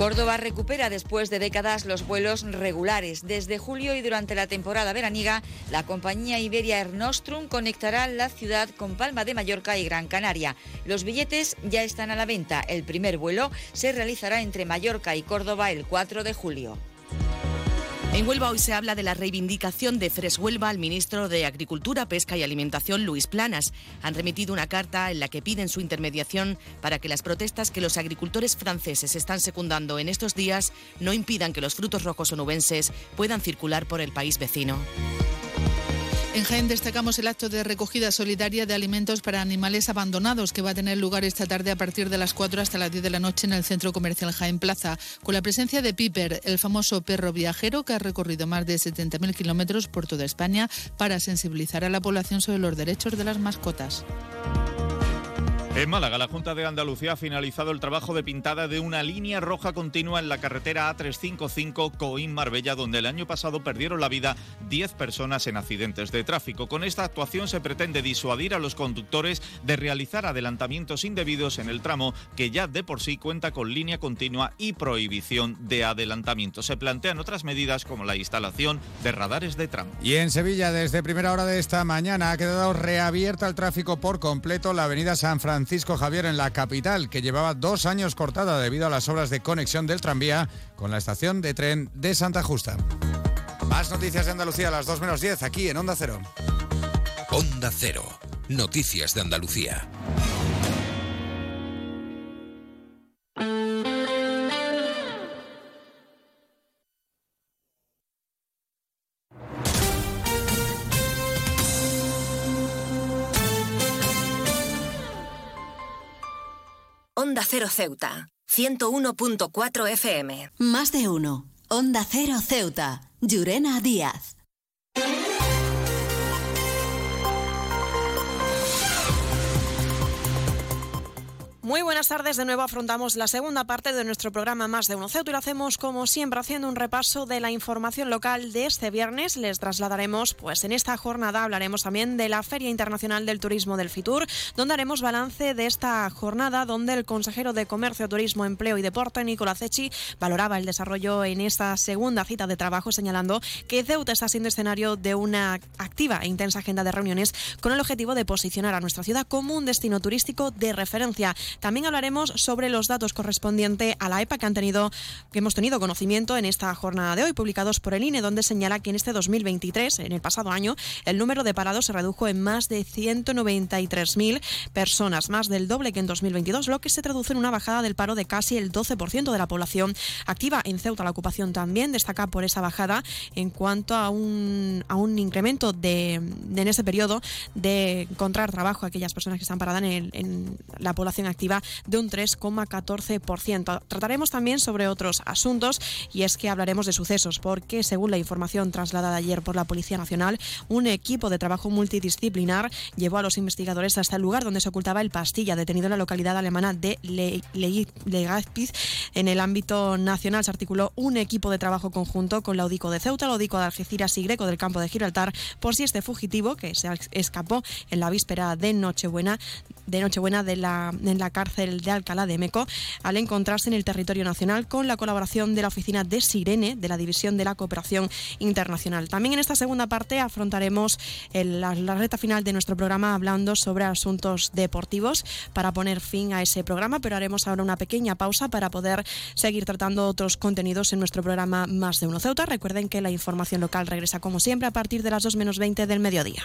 Córdoba recupera después de décadas los vuelos regulares. Desde julio y durante la temporada veraniega, la compañía Iberia Air Nostrum conectará la ciudad con Palma de Mallorca y Gran Canaria. Los billetes ya están a la venta. El primer vuelo se realizará entre Mallorca y Córdoba el 4 de julio. En Huelva hoy se habla de la reivindicación de Fres Huelva al ministro de Agricultura, Pesca y Alimentación, Luis Planas. Han remitido una carta en la que piden su intermediación para que las protestas que los agricultores franceses están secundando en estos días no impidan que los frutos rojos onubenses puedan circular por el país vecino. En Jaén destacamos el acto de recogida solidaria de alimentos para animales abandonados que va a tener lugar esta tarde a partir de las 4 hasta las 10 de la noche en el Centro Comercial Jaén Plaza, con la presencia de Piper, el famoso perro viajero que ha recorrido más de 70.000 kilómetros por toda España para sensibilizar a la población sobre los derechos de las mascotas. En Málaga, la Junta de Andalucía ha finalizado el trabajo de pintada de una línea roja continua en la carretera A355 Coín-Marbella, donde el año pasado perdieron la vida 10 personas en accidentes de tráfico. Con esta actuación se pretende disuadir a los conductores de realizar adelantamientos indebidos en el tramo, que ya de por sí cuenta con línea continua y prohibición de adelantamiento. Se plantean otras medidas como la instalación de radares de tramo. Y en Sevilla, desde primera hora de esta mañana, ha quedado reabierta el tráfico por completo la avenida San Francisco Francisco Javier en la capital, que llevaba dos años cortada debido a las obras de conexión del tranvía con la estación de tren de Santa Justa. Más noticias de Andalucía a las 2 menos 10 aquí en Onda Cero. Onda Cero. Noticias de Andalucía. Onda Cero Ceuta, 101.4 FM. Más de uno. Onda Cero Ceuta. Llurena Díaz. Muy buenas tardes, de nuevo afrontamos la segunda parte de nuestro programa Más de Uno Ceuta y lo hacemos como siempre haciendo un repaso de la información local de este viernes. Les trasladaremos, pues en esta jornada hablaremos también de la Feria Internacional del Turismo del Fitur, donde haremos balance de esta jornada donde el consejero de Comercio, Turismo, Empleo y Deporte, Nicolás Echi, valoraba el desarrollo en esta segunda cita de trabajo, señalando que Ceuta está siendo escenario de una activa e intensa agenda de reuniones con el objetivo de posicionar a nuestra ciudad como un destino turístico de referencia. También hablaremos sobre los datos correspondientes a la EPA que han tenido, que hemos tenido conocimiento en esta jornada de hoy, publicados por el INE, donde señala que en este 2023, en el pasado año, el número de parados se redujo en más de 193.000 personas, más del doble que en 2022, lo que se traduce en una bajada del paro de casi el 12% de la población activa. En Ceuta la ocupación también destaca por esa bajada en cuanto a un, a un incremento de, en ese periodo de encontrar trabajo a aquellas personas que están paradas en, el, en la población activa de un 3,14%. Trataremos también sobre otros asuntos y es que hablaremos de sucesos porque según la información trasladada ayer por la Policía Nacional, un equipo de trabajo multidisciplinar llevó a los investigadores hasta el lugar donde se ocultaba el pastilla detenido en la localidad alemana de Legazpiz. En el ámbito nacional se articuló un equipo de trabajo conjunto con la UDICO de Ceuta, la UDICO de Algeciras y Greco del campo de Gibraltar por si este fugitivo que se escapó en la víspera de Nochebuena de Nochebuena de la, en la cárcel de Alcalá de Meco al encontrarse en el territorio nacional con la colaboración de la oficina de Sirene de la División de la Cooperación Internacional. También en esta segunda parte afrontaremos el, la, la final de nuestro programa hablando sobre asuntos deportivos para poner fin a ese programa, pero haremos ahora una pequeña pausa para poder seguir tratando otros contenidos en nuestro programa Más de Uno Ceuta. Recuerden que la información local regresa como siempre a partir de las 2 menos 20 del mediodía.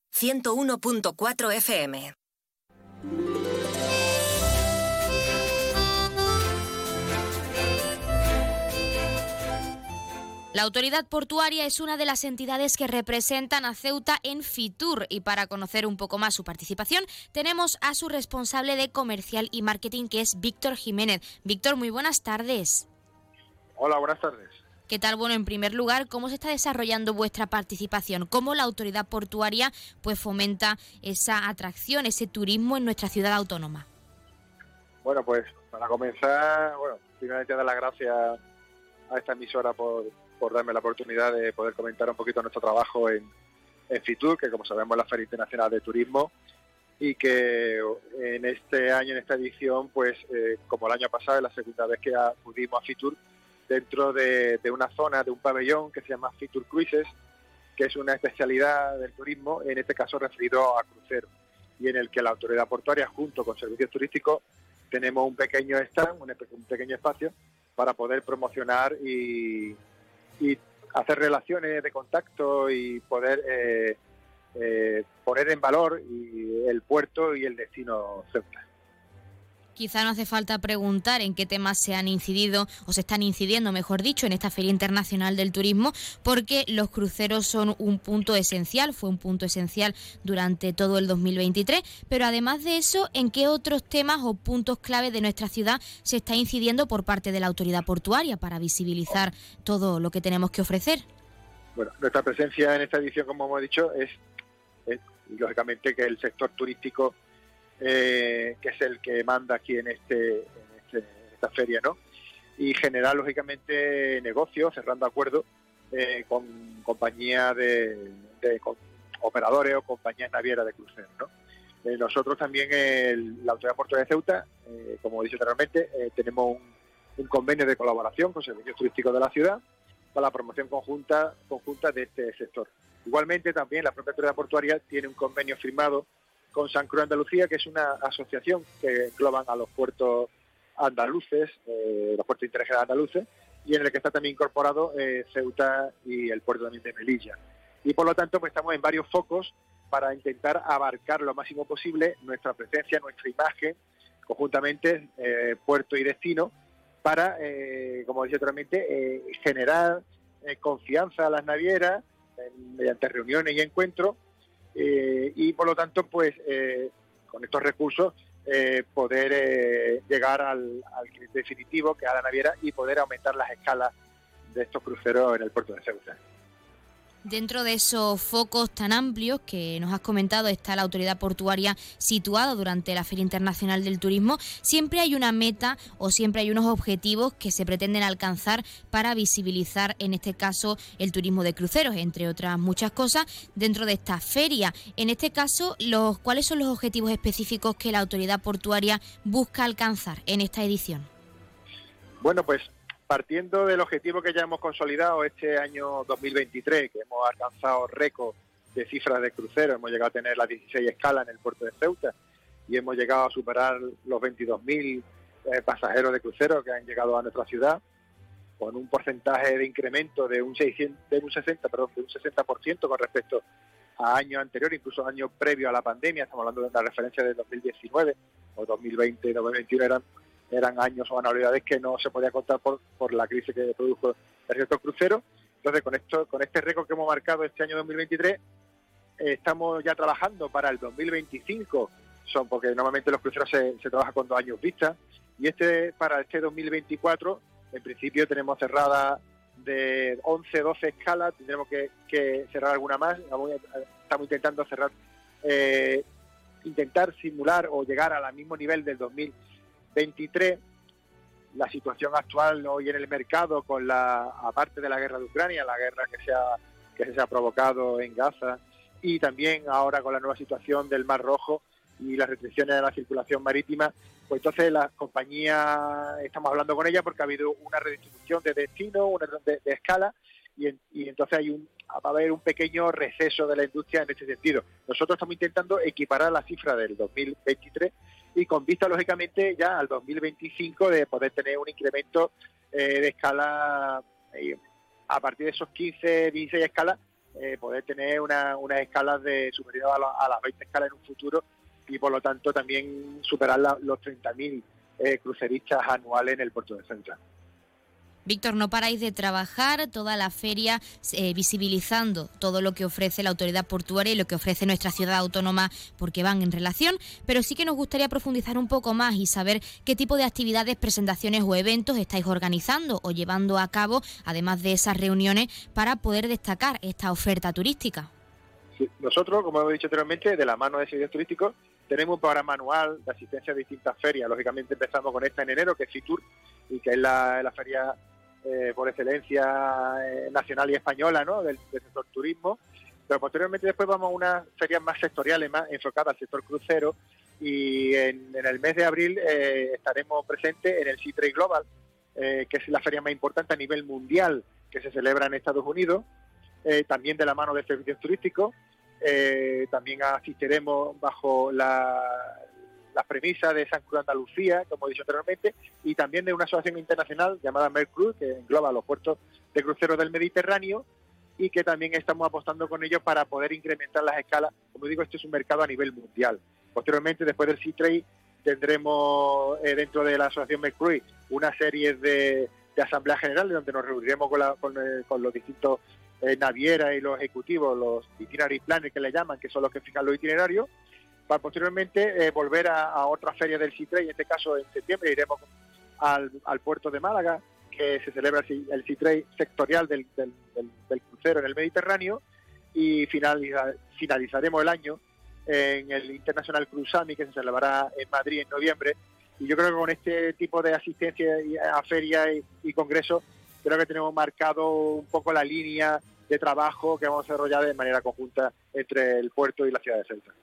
101.4 FM. La autoridad portuaria es una de las entidades que representan a Ceuta en Fitur y para conocer un poco más su participación tenemos a su responsable de comercial y marketing que es Víctor Jiménez. Víctor, muy buenas tardes. Hola, buenas tardes. ¿Qué tal? Bueno, en primer lugar, ¿cómo se está desarrollando vuestra participación? ¿Cómo la autoridad portuaria pues fomenta esa atracción, ese turismo en nuestra ciudad autónoma? Bueno, pues para comenzar, bueno, primeramente dar las gracias a esta emisora por, por darme la oportunidad de poder comentar un poquito nuestro trabajo en, en FITUR, que como sabemos es la Feria Internacional de Turismo, y que en este año, en esta edición, pues eh, como el año pasado, es la segunda vez que acudimos a FITUR dentro de, una zona, de un pabellón que se llama FITUR Cruises, que es una especialidad del turismo, en este caso referido a cruceros, y en el que la autoridad portuaria, junto con servicios turísticos, tenemos un pequeño stand, un, pequeño espacio para poder promocionar y, hacer relaciones de contacto y poder eh, eh, poner en valor el puerto y el destino Ceuta. Quizá no hace falta preguntar en qué temas se han incidido o se están incidiendo, mejor dicho, en esta Feria Internacional del Turismo, porque los cruceros son un punto esencial, fue un punto esencial durante todo el 2023, pero además de eso, ¿en qué otros temas o puntos clave de nuestra ciudad se está incidiendo por parte de la autoridad portuaria para visibilizar todo lo que tenemos que ofrecer? Bueno, nuestra presencia en esta edición, como hemos dicho, es, es lógicamente que el sector turístico eh, que es el que manda aquí en, este, este, esta feria, ¿no? Y generar, lógicamente, negocios, cerrando acuerdos eh, con compañías de, operadores o compañías navieras de cruceros, ¿no? Eh, nosotros también, la Autoridad Portuaria de Ceuta, como he dicho anteriormente, tenemos un, un, convenio de colaboración con servicios turísticos de la ciudad para la promoción conjunta, conjunta de este sector. Igualmente, también la propia Autoridad Portuaria tiene un convenio firmado con San Cruz Andalucía, que es una asociación que engloban a los puertos andaluces, eh, los puertos interregionales andaluces, y en el que está también incorporado eh, Ceuta y el puerto también de Melilla. Y por lo tanto, pues estamos en varios focos para intentar abarcar lo máximo posible nuestra presencia, nuestra imagen, conjuntamente eh, puerto y destino, para, como decía anteriormente, generar confianza a las navieras mediante reuniones y encuentros eh, y por lo tanto, pues eh, con estos recursos eh, poder llegar al, al definitivo, que es a la naviera, y poder aumentar las escalas de estos cruceros en el puerto de Ceuta. Dentro de esos focos tan amplios que nos has comentado está la autoridad portuaria situada durante la Feria Internacional del Turismo. Siempre hay una meta o siempre hay unos objetivos que se pretenden alcanzar para visibilizar, en este caso, el turismo de cruceros, entre otras muchas cosas, dentro de esta feria. En este caso, los, ¿cuáles son los objetivos específicos que la autoridad portuaria busca alcanzar en esta edición? Bueno, pues partiendo del objetivo que ya hemos consolidado este año 2023, que hemos alcanzado récord de cifras de cruceros, hemos llegado a tener las 16 escalas en el puerto de Ceuta y hemos llegado a superar los 22.000 eh, pasajeros de cruceros que han llegado a nuestra ciudad. con un porcentaje de incremento de un 600, de un 60, perdón, de un 60% con respecto a años anteriores, incluso años previos a la pandemia, estamos hablando de una referencia de 2019 o 2020, 2021 eran eran años o anualidades que no se podía contar por, por la crisis que produjo el sector crucero. Entonces, con esto, con este récord que hemos marcado este año 2023, estamos ya trabajando para el 2025, son porque normalmente los cruceros se, se trabaja con dos años vista, y este para este 2024, en principio tenemos cerrada de 11, 12 escalas, tendremos que, cerrar alguna más, estamos intentando cerrar, eh, intentar simular o llegar al mismo nivel del 2023. La situación actual hoy en el mercado, con la aparte de la guerra de Ucrania, la guerra que se ha, que se ha provocado en Gaza, y también ahora con la nueva situación del Mar Rojo y las restricciones de la circulación marítima, pues entonces la compañía, estamos hablando con ella porque ha habido una redistribución de destino, una de, escala, y, entonces hay un, va a haber un pequeño receso de la industria en ese sentido. Nosotros estamos intentando equiparar la cifra del 2023 y con vista, lógicamente, ya al 2025 de poder tener un incremento eh, de escala eh, a partir de esos 15, 16 escalas, eh, poder tener unas una escalas de superior a, a las 20 escalas en un futuro y por lo tanto también superar los 30.000 eh, cruceristas anuales en el puerto de Central. Víctor, no paráis de trabajar toda la feria eh, visibilizando todo lo que ofrece la autoridad portuaria y lo que ofrece nuestra ciudad autónoma porque van en relación, pero sí que nos gustaría profundizar un poco más y saber qué tipo de actividades, presentaciones o eventos estáis organizando o llevando a cabo, además de esas reuniones, para poder destacar esta oferta turística. nosotros, como hemos dicho anteriormente, de la mano de servicios turísticos, tenemos un programa anual de asistencia a distintas ferias. Lógicamente empezamos con esta en enero, que es FITUR, y que es la, feria eh, por excelencia eh, nacional y española ¿no? del, sector turismo. Pero posteriormente después vamos a unas ferias más sectoriales, más enfocadas al sector crucero. Y en, el mes de abril eh, estaremos presentes en el C-Trade Global, que es la feria más importante a nivel mundial que se celebra en Estados Unidos, también de la mano de servicios turísticos eh, también asistiremos bajo la, premisa de San Cruz Andalucía, como he dicho anteriormente, y también de una asociación internacional llamada Mercruz, que engloba los puertos de cruceros del Mediterráneo, y que también estamos apostando con ellos para poder incrementar las escalas. Como digo, este es un mercado a nivel mundial. Posteriormente, después del C-Trade, tendremos eh, dentro de la asociación Mercury una serie de, de asambleas generales donde nos reuniremos con, con, eh, los distintos eh, naviera y los ejecutivos, los itinerary planners que le llaman, que son los que fijan los itinerarios, para posteriormente eh, volver a, otra feria del CITRE, y en este caso en septiembre iremos al, puerto de Málaga, que se celebra el CITRE sectorial del, crucero en el Mediterráneo, y finalizaremos el año en el International Cruise Summit, que se celebrará en Madrid en noviembre. Y yo creo que con este tipo de asistencia a ferias y, y congresos, creo que tenemos marcado un poco la línea de trabajo que vamos a desarrollar de manera conjunta entre el puerto y la ciudad de Ceuta.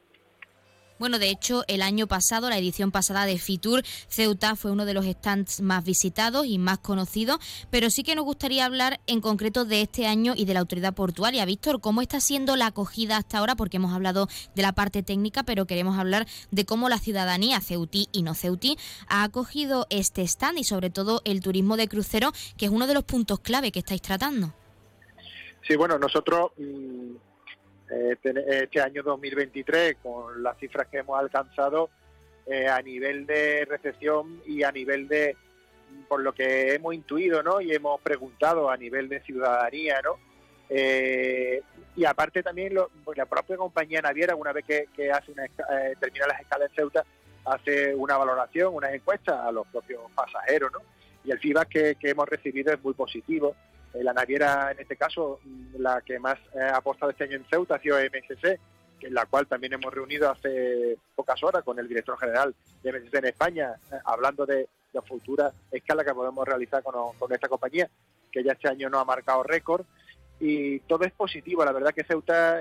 Bueno, de hecho, el año pasado, la edición pasada de Fitur, Ceuta fue uno de los stands más visitados y más conocidos, pero sí que nos gustaría hablar en concreto de este año y de la autoridad portuaria. Víctor, ¿cómo está siendo la acogida hasta ahora? Porque hemos hablado de la parte técnica, pero queremos hablar de cómo la ciudadanía, ceutí y no ceutí, ha acogido este stand y sobre todo el turismo de crucero, que es uno de los puntos clave que estáis tratando. Sí, bueno, nosotros... Mm, este, este año 2023 con las cifras que hemos alcanzado eh, a nivel de recepción y a nivel de por lo que hemos intuido ¿no? y hemos preguntado a nivel de ciudadanía ¿no? Eh, y aparte también lo, pues la propia compañía naviera una vez que, hace una, eh, termina las escalas en Ceuta hace una valoración, una encuesta a los propios pasajeros ¿no? y el feedback que, hemos recibido es muy positivo la naviera, en este caso, mm, la que más eh, ha apostado este año en Ceuta ha sido MSC, en la cual también hemos reunido hace pocas horas con el director general de MSC en España, eh, hablando de la futura escala que podemos realizar con, esta compañía, que ya este año no ha marcado récord. Y todo es positivo, la verdad que Ceuta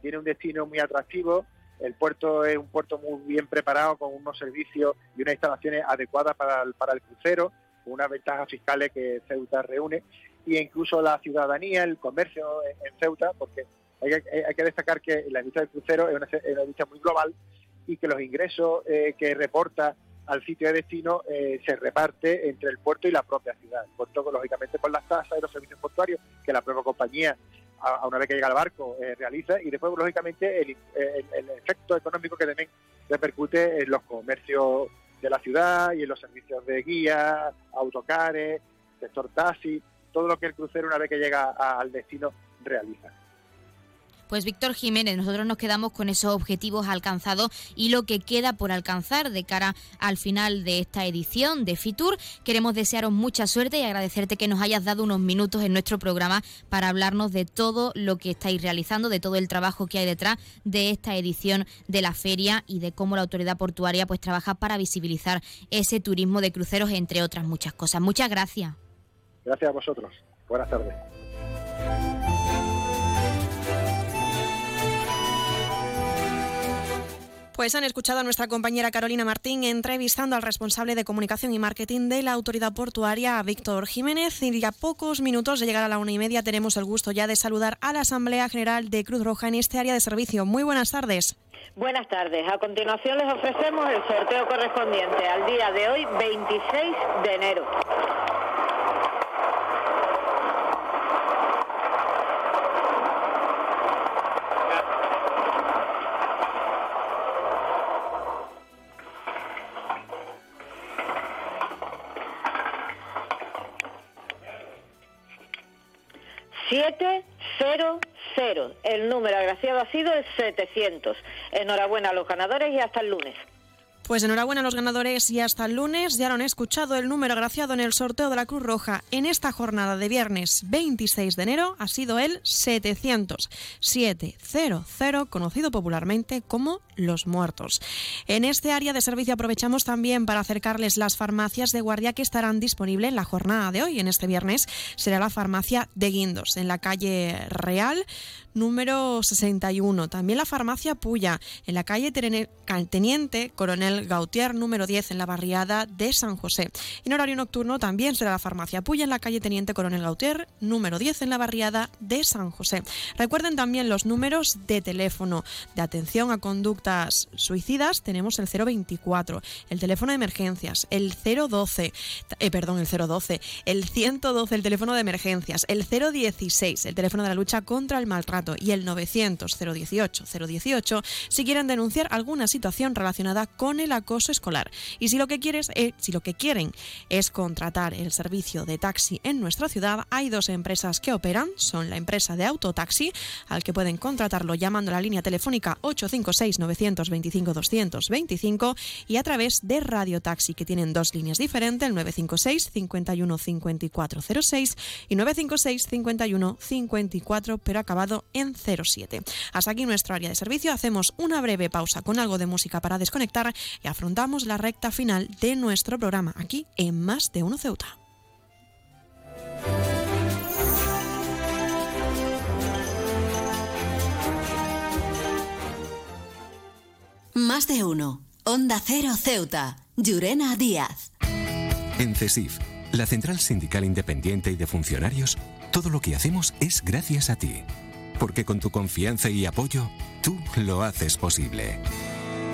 tiene un destino muy atractivo, el puerto es un puerto muy bien preparado con unos servicios y unas instalaciones adecuadas para el, para el crucero, unas ventajas fiscales que Ceuta reúne y incluso la ciudadanía, el comercio en, Ceuta, porque hay que, destacar que la industria del crucero es una, industria muy global y que los ingresos eh, que reporta al sitio de destino eh, se reparte entre el puerto y la propia ciudad. El puerto, lógicamente, con las tasas de los servicios portuarios que la propia compañía, a, una vez que llega al barco, eh, realiza, y después, lógicamente, el, efecto económico que también repercute en los comercios de la ciudad y en los servicios de guía, autocares, sector taxi, todo lo que el crucero, una vez que llega al destino, realiza. Pues Víctor Jiménez, nosotros nos quedamos con esos objetivos alcanzados y lo que queda por alcanzar de cara al final de esta edición de Fitur. Queremos desearos mucha suerte y agradecerte que nos hayas dado unos minutos en nuestro programa para hablarnos de todo lo que estáis realizando, de todo el trabajo que hay detrás de esta edición de la feria y de cómo la autoridad portuaria pues trabaja para visibilizar ese turismo de cruceros entre otras muchas cosas. Muchas gracias. Gracias a vosotros. Buenas tardes. Pues han escuchado a nuestra compañera Carolina Martín entrevistando al responsable de comunicación y marketing de la autoridad portuaria, Víctor Jiménez. Y a pocos minutos de llegar a la una y media tenemos el gusto ya de saludar a la Asamblea General de Cruz Roja en este área de servicio. Muy buenas tardes. Buenas tardes. A continuación les ofrecemos el sorteo correspondiente al día de hoy, 26 de enero. Cero. El número agraciado ha sido el 700. Enhorabuena a los ganadores y hasta el lunes. Pues enhorabuena a los ganadores y hasta el lunes ya lo han escuchado el número agraciado en el sorteo de la Cruz Roja en esta jornada de viernes 26 de enero ha sido el 700 700 conocido popularmente como Los Muertos. En este área de servicio aprovechamos también para acercarles las farmacias de guardia que estarán disponibles en la jornada de hoy, en este viernes será la farmacia de Guindos en la calle Real número 61. También la farmacia Puya, en la calle Teniente Coronel Gautier, número 10, en la barriada de San José. En horario nocturno también será la farmacia Puya, en la calle Teniente Coronel Gautier, número 10, en la barriada de San José. Recuerden también los números de teléfono de atención a conductas suicidas. Tenemos el 024, el teléfono de emergencias, el 012, eh, perdón, el 012, el 112, el teléfono de emergencias, el 016, el teléfono de la lucha contra el maltrato y el 900-018-018 si quieren denunciar alguna situación relacionada con el acoso escolar. Y si lo que quieres, eh, si lo que quieren es contratar el servicio de taxi en nuestra ciudad, hay dos empresas que operan, son la empresa de autotaxi, al que pueden contratarlo llamando la línea telefónica 856 925 225 y a través de Radio Taxi, que tienen dos líneas diferentes, el 956 51 5406 y 956 51 54 pero acabado en 07. Hasta aquí nuestro área de servicio. Hacemos una breve pausa con algo de música para desconectar y afrontamos la recta final de nuestro programa aquí en Más de Uno Ceuta. Más de uno. Onda Cero Ceuta. Llurena Díaz. En CESIF, la Central Sindical Independiente y de Funcionarios, todo lo que hacemos es gracias a ti porque con tu confianza y apoyo, tú lo haces posible.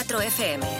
101.4 FM.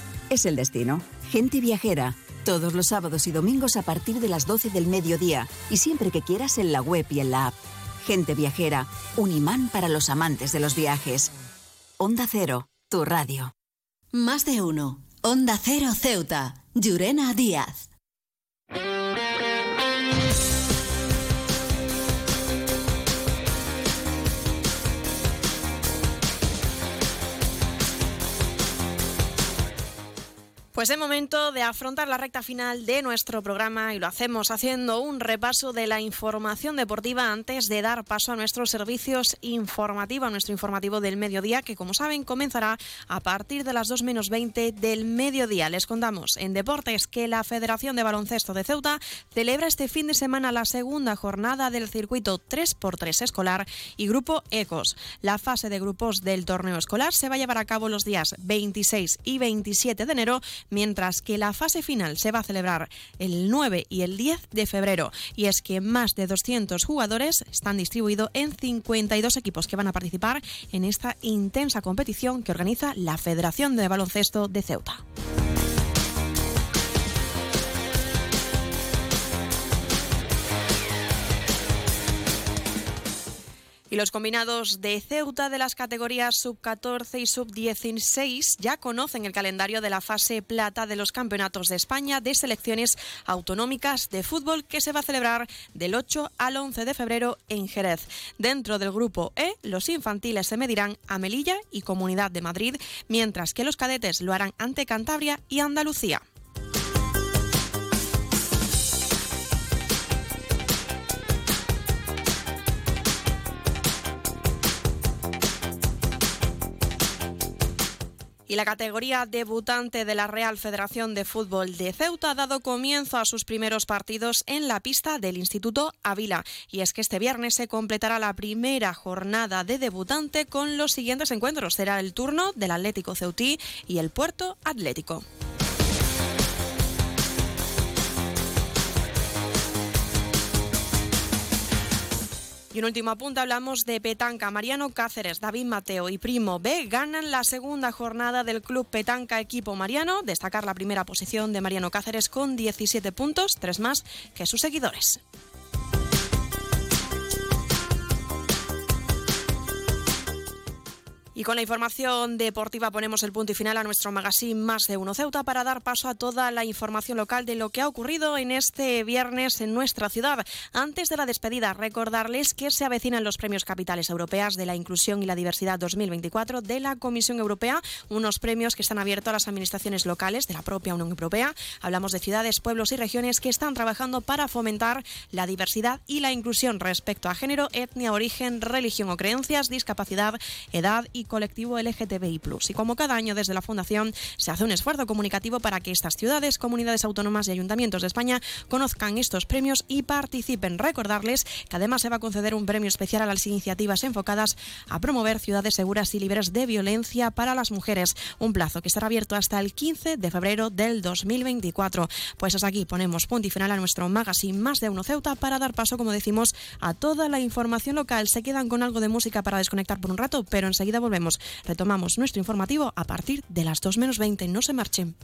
Es el destino. Gente viajera. Todos los sábados y domingos a partir de las 12 del mediodía y siempre que quieras en la web y en la app. Gente viajera. Un imán para los amantes de los viajes. Onda Cero, tu radio. Más de uno. Onda Cero Ceuta. Llurena Díaz. Pues es momento de afrontar la recta final de nuestro programa y lo hacemos haciendo un repaso de la información deportiva antes de dar paso a nuestros servicios informativos, a nuestro informativo del mediodía que como saben comenzará a partir de las 2 menos 20 del mediodía. Les contamos en deportes que la Federación de Baloncesto de Ceuta celebra este fin de semana la segunda jornada del circuito 3x3 escolar y grupo ECOS. La fase de grupos del torneo escolar se va a llevar a cabo los días 26 y 27 de enero mientras que la fase final se va a celebrar el 9 y el 10 de febrero. Y es que más de 200 jugadores están distribuidos en 52 equipos que van a participar en esta intensa competición que organiza la Federación de Baloncesto de Ceuta. Y los combinados de Ceuta de las categorías sub-14 y sub-16 ya conocen el calendario de la fase plata de los campeonatos de España de selecciones autonómicas de fútbol que se va a celebrar del 8 al 11 de febrero en Jerez. Dentro del grupo E, los infantiles se medirán a Melilla y Comunidad de Madrid, mientras que los cadetes lo harán ante Cantabria y Andalucía. Y la categoría debutante de la Real Federación de Fútbol de Ceuta ha dado comienzo a sus primeros partidos en la pista del Instituto Ávila. Y es que este viernes se completará la primera jornada de debutante con los siguientes encuentros. Será el turno del Atlético Ceutí y el Puerto Atlético. Y un último apunte, hablamos de Petanca. Mariano Cáceres, David Mateo y Primo B ganan la segunda jornada del Club Petanca Equipo Mariano. Destacar la primera posición de Mariano Cáceres con 17 puntos, tres más que sus seguidores. Y con la información deportiva ponemos el punto y final a nuestro magazine Más de Uno Ceuta para dar paso a toda la información local de lo que ha ocurrido en este viernes en nuestra ciudad. Antes de la despedida, recordarles que se avecinan los premios capitales europeas de la inclusión y la diversidad 2024 de la Comisión Europea, unos premios que están abiertos a las administraciones locales de la propia Unión Europea. Hablamos de ciudades, pueblos y regiones que están trabajando para fomentar la diversidad y la inclusión respecto a género, etnia, origen, religión o creencias, discapacidad, edad y colectivo LGTBI+. Y como cada año desde la Fundación se hace un esfuerzo comunicativo para que estas ciudades, comunidades autónomas y ayuntamientos de España conozcan estos premios y participen. Recordarles que además se va a conceder un premio especial a las iniciativas enfocadas a promover ciudades seguras y libres de violencia para las mujeres. Un plazo que estará abierto hasta el 15 de febrero del 2024. Pues hasta aquí ponemos punto y final a nuestro magazine Más de Uno Ceuta para dar paso, como decimos, a toda la información local. Se quedan con algo de música para desconectar por un rato, pero enseguida volvemos volvemos. Retomamos nuestro informativo a partir de las 2 menos 20. No se marchen.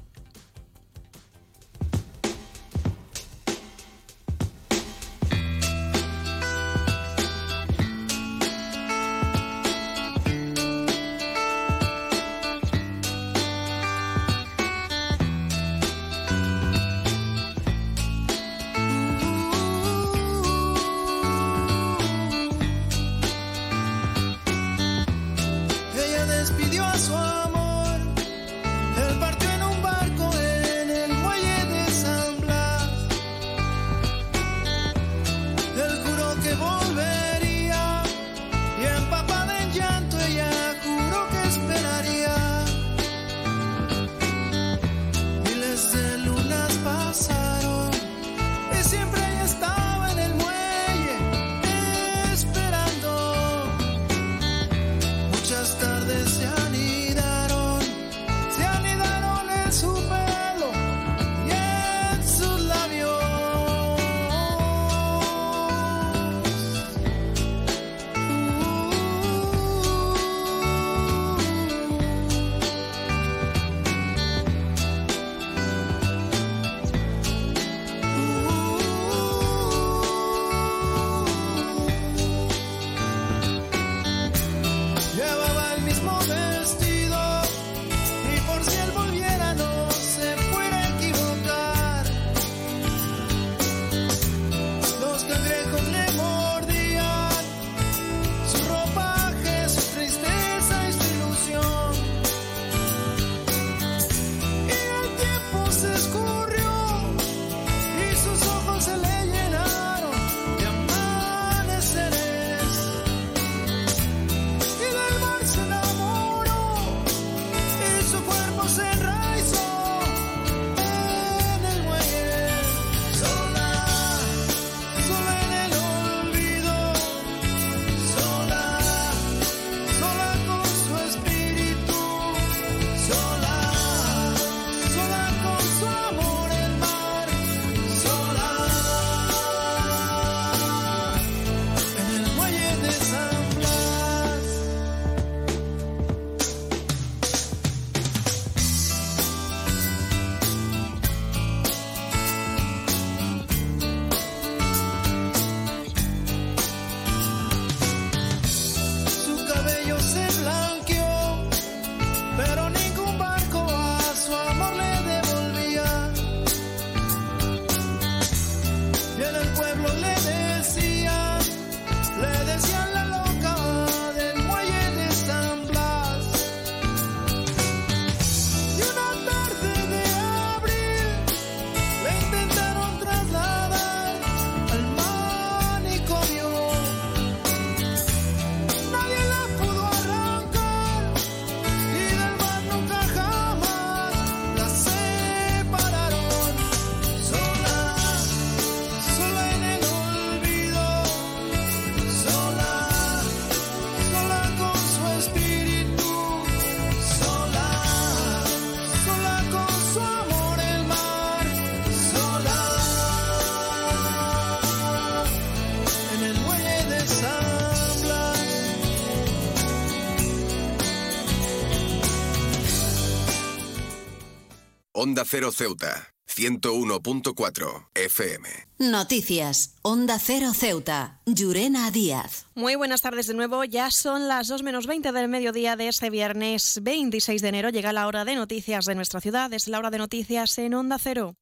Onda Cero Ceuta, 101.4 FM. Noticias. Onda Cero Ceuta. Llurena Díaz. Muy buenas tardes de nuevo. Ya son las 2 menos 20 del mediodía de este viernes 26 de enero. Llega la hora de noticias de nuestra ciudad. Es la hora de noticias en Onda Cero.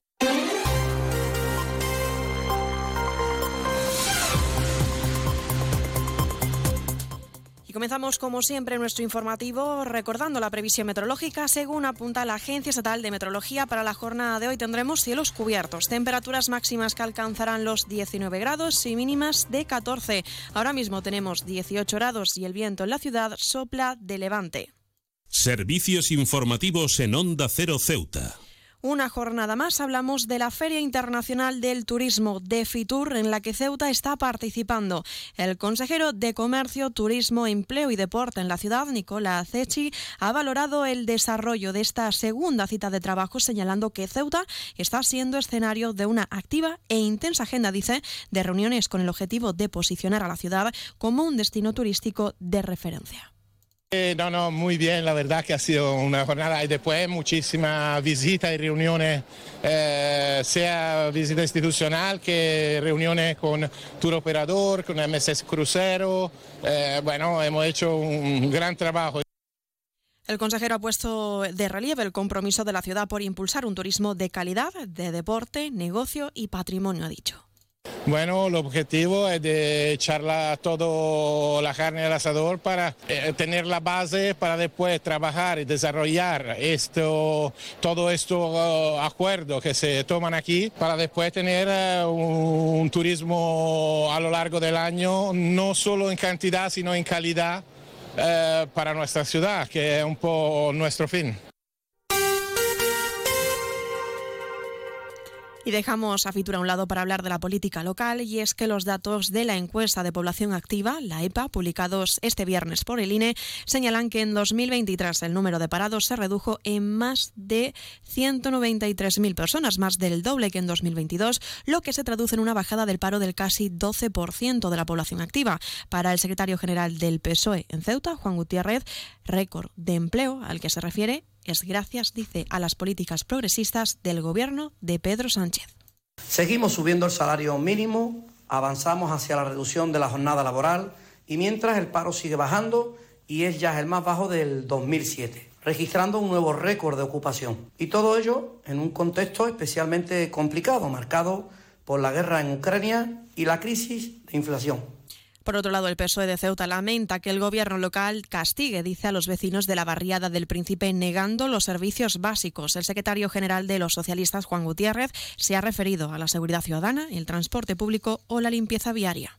Comenzamos como siempre nuestro informativo recordando la previsión meteorológica. Según apunta la Agencia Estatal de Meteorología, para la jornada de hoy tendremos cielos cubiertos, temperaturas máximas que alcanzarán los 19 grados y mínimas de 14. Ahora mismo tenemos 18 grados y el viento en la ciudad sopla de levante. Servicios informativos en Onda Cero Ceuta. Una jornada más hablamos de la Feria Internacional del Turismo de Fitur en la que Ceuta está participando. El consejero de Comercio, Turismo, Empleo y Deporte en la ciudad, Nicola Acechi, ha valorado el desarrollo de esta segunda cita de trabajo señalando que Ceuta está siendo escenario de una activa e intensa agenda, dice, de reuniones con el objetivo de posicionar a la ciudad como un destino turístico de referencia. Eh, no, no, muy bien, la verdad que ha sido una jornada y después muchísimas visitas y reuniones, eh, sea visita institucional que reuniones con tour operador, con MSS Crucero. Eh, bueno, hemos hecho un gran trabajo. El consejero ha puesto de relieve el compromiso de la ciudad por impulsar un turismo de calidad, de deporte, negocio y patrimonio, ha dicho. Bueno, el objetivo es de todo la carne al asador para eh, tener la base para después trabajar y desarrollar esto, todo estos uh, acuerdos que se toman aquí para después tener uh, un, turismo a lo largo del año, no solo en cantidad, sino en calidad para nuestra ciudad, que es un poco nuestro fin. Y dejamos a Fitura a un lado para hablar de la política local y es que los datos de la encuesta de población activa, la EPA, publicados este viernes por el INE, señalan que en 2023 el número de parados se redujo en más de 193.000 personas, más del doble que en 2022, lo que se traduce en una bajada del paro del casi 12% de la población activa. Para el secretario general del PSOE en Ceuta, Juan Gutiérrez, récord de empleo al que se refiere es gracias, dice, a las políticas progresistas del gobierno de Pedro Sánchez. Seguimos subiendo el salario mínimo, avanzamos hacia la reducción de la jornada laboral y mientras el paro sigue bajando y es ya el más bajo del 2007, registrando un nuevo récord de ocupación. Y todo ello en un contexto especialmente complicado, marcado por la guerra en Ucrania y la crisis de inflación. Por otro lado, el PSOE de Ceuta lamenta que el gobierno local castigue, dice, a los vecinos de la barriada del Príncipe negando los servicios básicos. El secretario general de los socialistas, Juan Gutiérrez, se ha referido a la seguridad ciudadana, el transporte público o la limpieza viaria.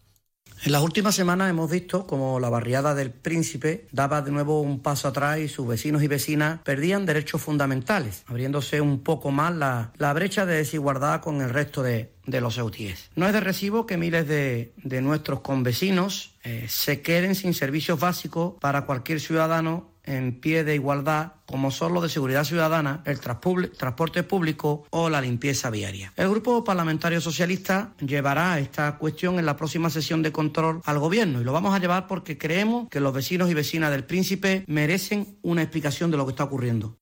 En las últimas semanas hemos visto como la barriada del Príncipe daba de nuevo un paso atrás y sus vecinos y vecinas perdían derechos fundamentales, abriéndose un poco más la, brecha de desigualdad con el resto de, los ceutíes. No es de recibo que miles de, nuestros convecinos eh, se queden sin servicios básicos para cualquier ciudadano en pie de igualdad como son los de seguridad ciudadana, el transporte público o la limpieza viaria. El Grupo Parlamentario Socialista llevará esta cuestión en la próxima sesión de control al Gobierno y lo vamos a llevar porque creemos que los vecinos y vecinas del Príncipe merecen una explicación de lo que está ocurriendo.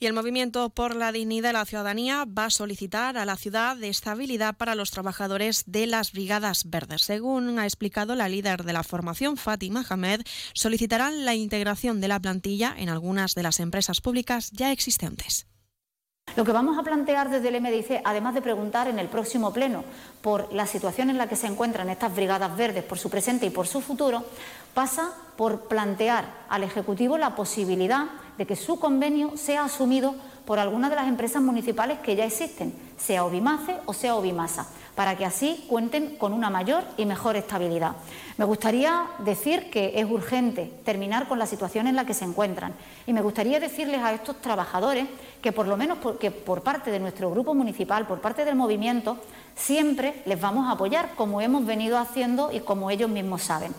Y el Movimiento por la Dignidad de la Ciudadanía va a solicitar a la ciudad de estabilidad para los trabajadores de las Brigadas Verdes. Según ha explicado la líder de la formación, Fátima Hamed, solicitarán la integración de la plantilla en algunas de las empresas públicas ya existentes. Lo que vamos a plantear desde el MDIC, además de preguntar en el próximo pleno por la situación en la que se encuentran estas brigadas verdes, por su presente y por su futuro, pasa por plantear al Ejecutivo la posibilidad de que su convenio sea asumido por alguna de las empresas municipales que ya existen, sea Obimace o sea Obimasa, para que así cuenten con una mayor y mejor estabilidad. Me gustaría decir que es urgente terminar con la situación en la que se encuentran y me gustaría decirles a estos trabajadores que por lo menos por parte de nuestro grupo municipal, por parte del movimiento, siempre les vamos a apoyar como hemos venido haciendo y como ellos mismos saben.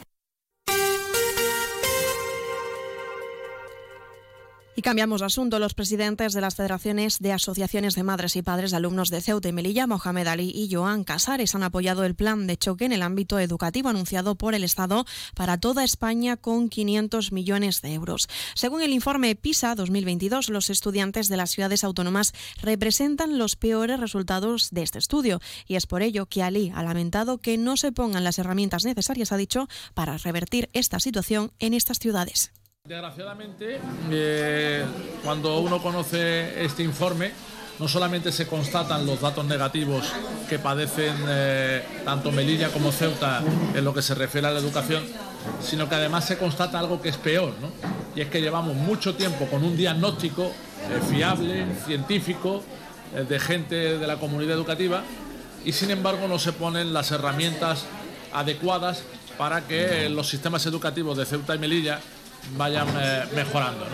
Y cambiamos de asunto. Los presidentes de las federaciones de asociaciones de madres y padres de alumnos de Ceuta y Melilla, Mohamed Ali y Joan Casares, han apoyado el plan de choque en el ámbito educativo anunciado por el Estado para toda España con 500 millones de euros. Según el informe PISA 2022, los estudiantes de las ciudades autónomas representan los peores resultados de este estudio. Y es por ello que Ali ha lamentado que no se pongan las herramientas necesarias, ha dicho, para revertir esta situación en estas ciudades. Desgraciadamente, eh, cuando uno conoce este informe, no solamente se constatan los datos negativos que padecen eh, tanto Melilla como Ceuta en lo que se refiere a la educación, sino que además se constata algo que es peor, ¿no? y es que llevamos mucho tiempo con un diagnóstico eh, fiable, científico, de gente de la comunidad educativa, y sin embargo no se ponen las herramientas adecuadas para que los sistemas educativos de Ceuta y Melilla vayan eh, mejorando.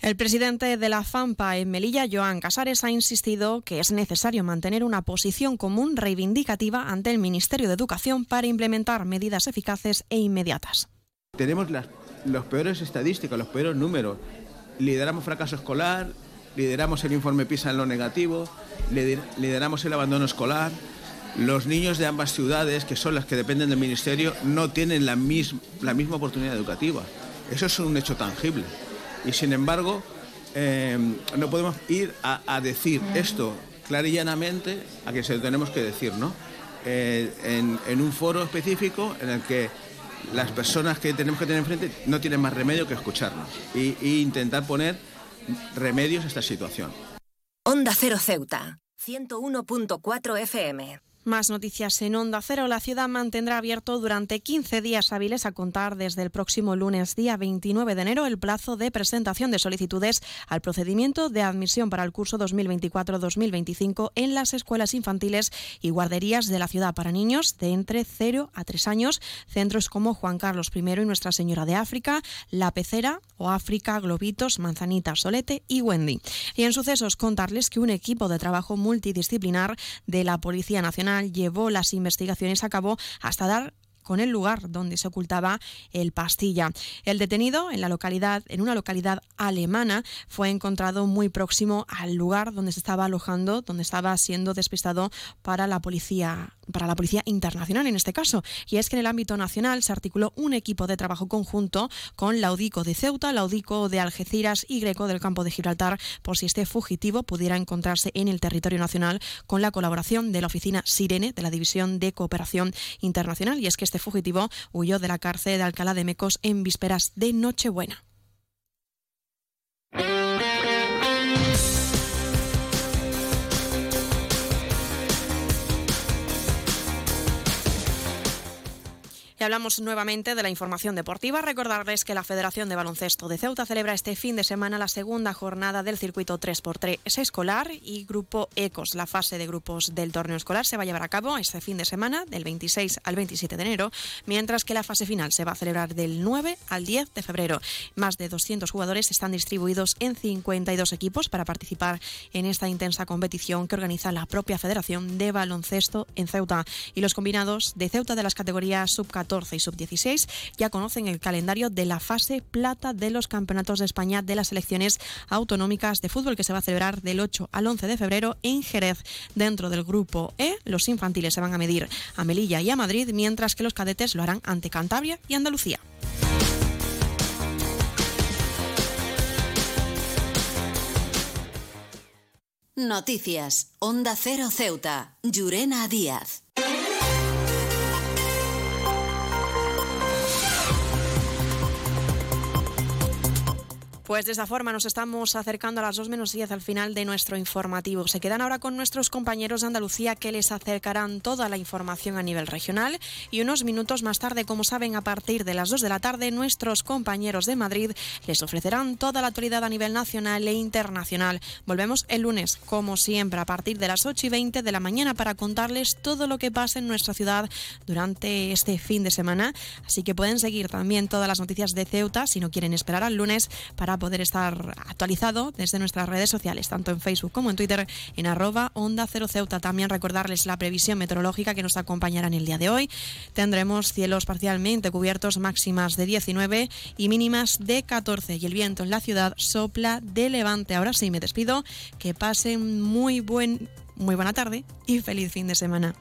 El presidente de la FAMPA en Melilla, Joan Casares, ha insistido que es necesario mantener una posición común reivindicativa ante el Ministerio de Educación para implementar medidas eficaces e inmediatas. Tenemos las, los peores estadísticas, los peores números. Lideramos fracaso escolar, lideramos el informe PISA en lo negativo, lideramos el abandono escolar. Los niños de ambas ciudades, que son las que dependen del Ministerio, no tienen la, la misma oportunidad educativa. Eso es un hecho tangible. Y sin embargo, eh, no podemos ir a, decir esto clara y llanamente a que se lo tenemos que decir, ¿no? Eh, en, un foro específico en el que las personas que tenemos que tener enfrente no tienen más remedio que escucharnos e intentar poner remedios a esta situación. Onda Cero Ceuta, 101.4 FM. Más noticias en Onda Cero. La ciudad mantendrá abierto durante 15 días hábiles a contar desde el próximo lunes, día 29 de enero, el plazo de presentación de solicitudes al procedimiento de admisión para el curso 2024-2025 en las escuelas infantiles y guarderías de la ciudad para niños de entre 0 a 3 años. Centros como Juan Carlos I y Nuestra Señora de África, La Pecera o África, Globitos, Manzanita, Solete y Wendy. Y en sucesos, contarles que un equipo de trabajo multidisciplinar de la Policía Nacional llevó las investigaciones a cabo hasta dar con el lugar donde se ocultaba el pastilla. El detenido en la localidad, en una localidad alemana, fue encontrado muy próximo al lugar donde se estaba alojando, donde estaba siendo despistado para la policía para la Policía Internacional en este caso. Y es que en el ámbito nacional se articuló un equipo de trabajo conjunto con la UDICO de Ceuta, la UDICO de Algeciras y Greco del campo de Gibraltar por si este fugitivo pudiera encontrarse en el territorio nacional con la colaboración de la oficina Sirene de la División de Cooperación Internacional. Y es que este fugitivo huyó de la cárcel de Alcalá de Mecos en vísperas de Nochebuena. Hablamos nuevamente de la información deportiva. Recordarles que la Federación de Baloncesto de Ceuta celebra este fin de semana la segunda jornada del circuito 3x3 escolar y Grupo ECOS. La fase de grupos del torneo escolar se va a llevar a cabo este fin de semana, del 26 al 27 de enero, mientras que la fase final se va a celebrar del 9 al 10 de febrero. Más de 200 jugadores están distribuidos en 52 equipos para participar en esta intensa competición que organiza la propia Federación de Baloncesto en Ceuta. Y los combinados de Ceuta de las categorías sub-14 y sub-16 ya conocen el calendario de la fase plata de los campeonatos de España de las selecciones autonómicas de fútbol que se va a celebrar del 8 al 11 de febrero en Jerez. Dentro del grupo E, los infantiles se van a medir a Melilla y a Madrid, mientras que los cadetes lo harán ante Cantabria y Andalucía. Noticias. Onda Cero Ceuta. Llurena Díaz. Pues de esa forma nos estamos acercando a las 2 menos 10 al final de nuestro informativo. Se quedan ahora con nuestros compañeros de Andalucía que les acercarán toda la información a nivel regional y unos minutos más tarde, como saben, a partir de las 2 de la tarde, nuestros compañeros de Madrid les ofrecerán toda la actualidad a nivel nacional e internacional. Volvemos el lunes, como siempre, a partir de las 8 y 20 de la mañana para contarles todo lo que pasa en nuestra ciudad durante este fin de semana. Así que pueden seguir también todas las noticias de Ceuta si no quieren esperar al lunes para poder estar actualizado desde nuestras redes sociales, tanto en Facebook como en Twitter, en arroba Onda Cero Ceuta. También recordarles la previsión meteorológica que nos acompañará en el día de hoy. Tendremos cielos parcialmente cubiertos, máximas de 19 y mínimas de 14. Y el viento en la ciudad sopla de levante. Ahora sí, me despido. Que pasen muy buen muy buena tarde y feliz fin de semana.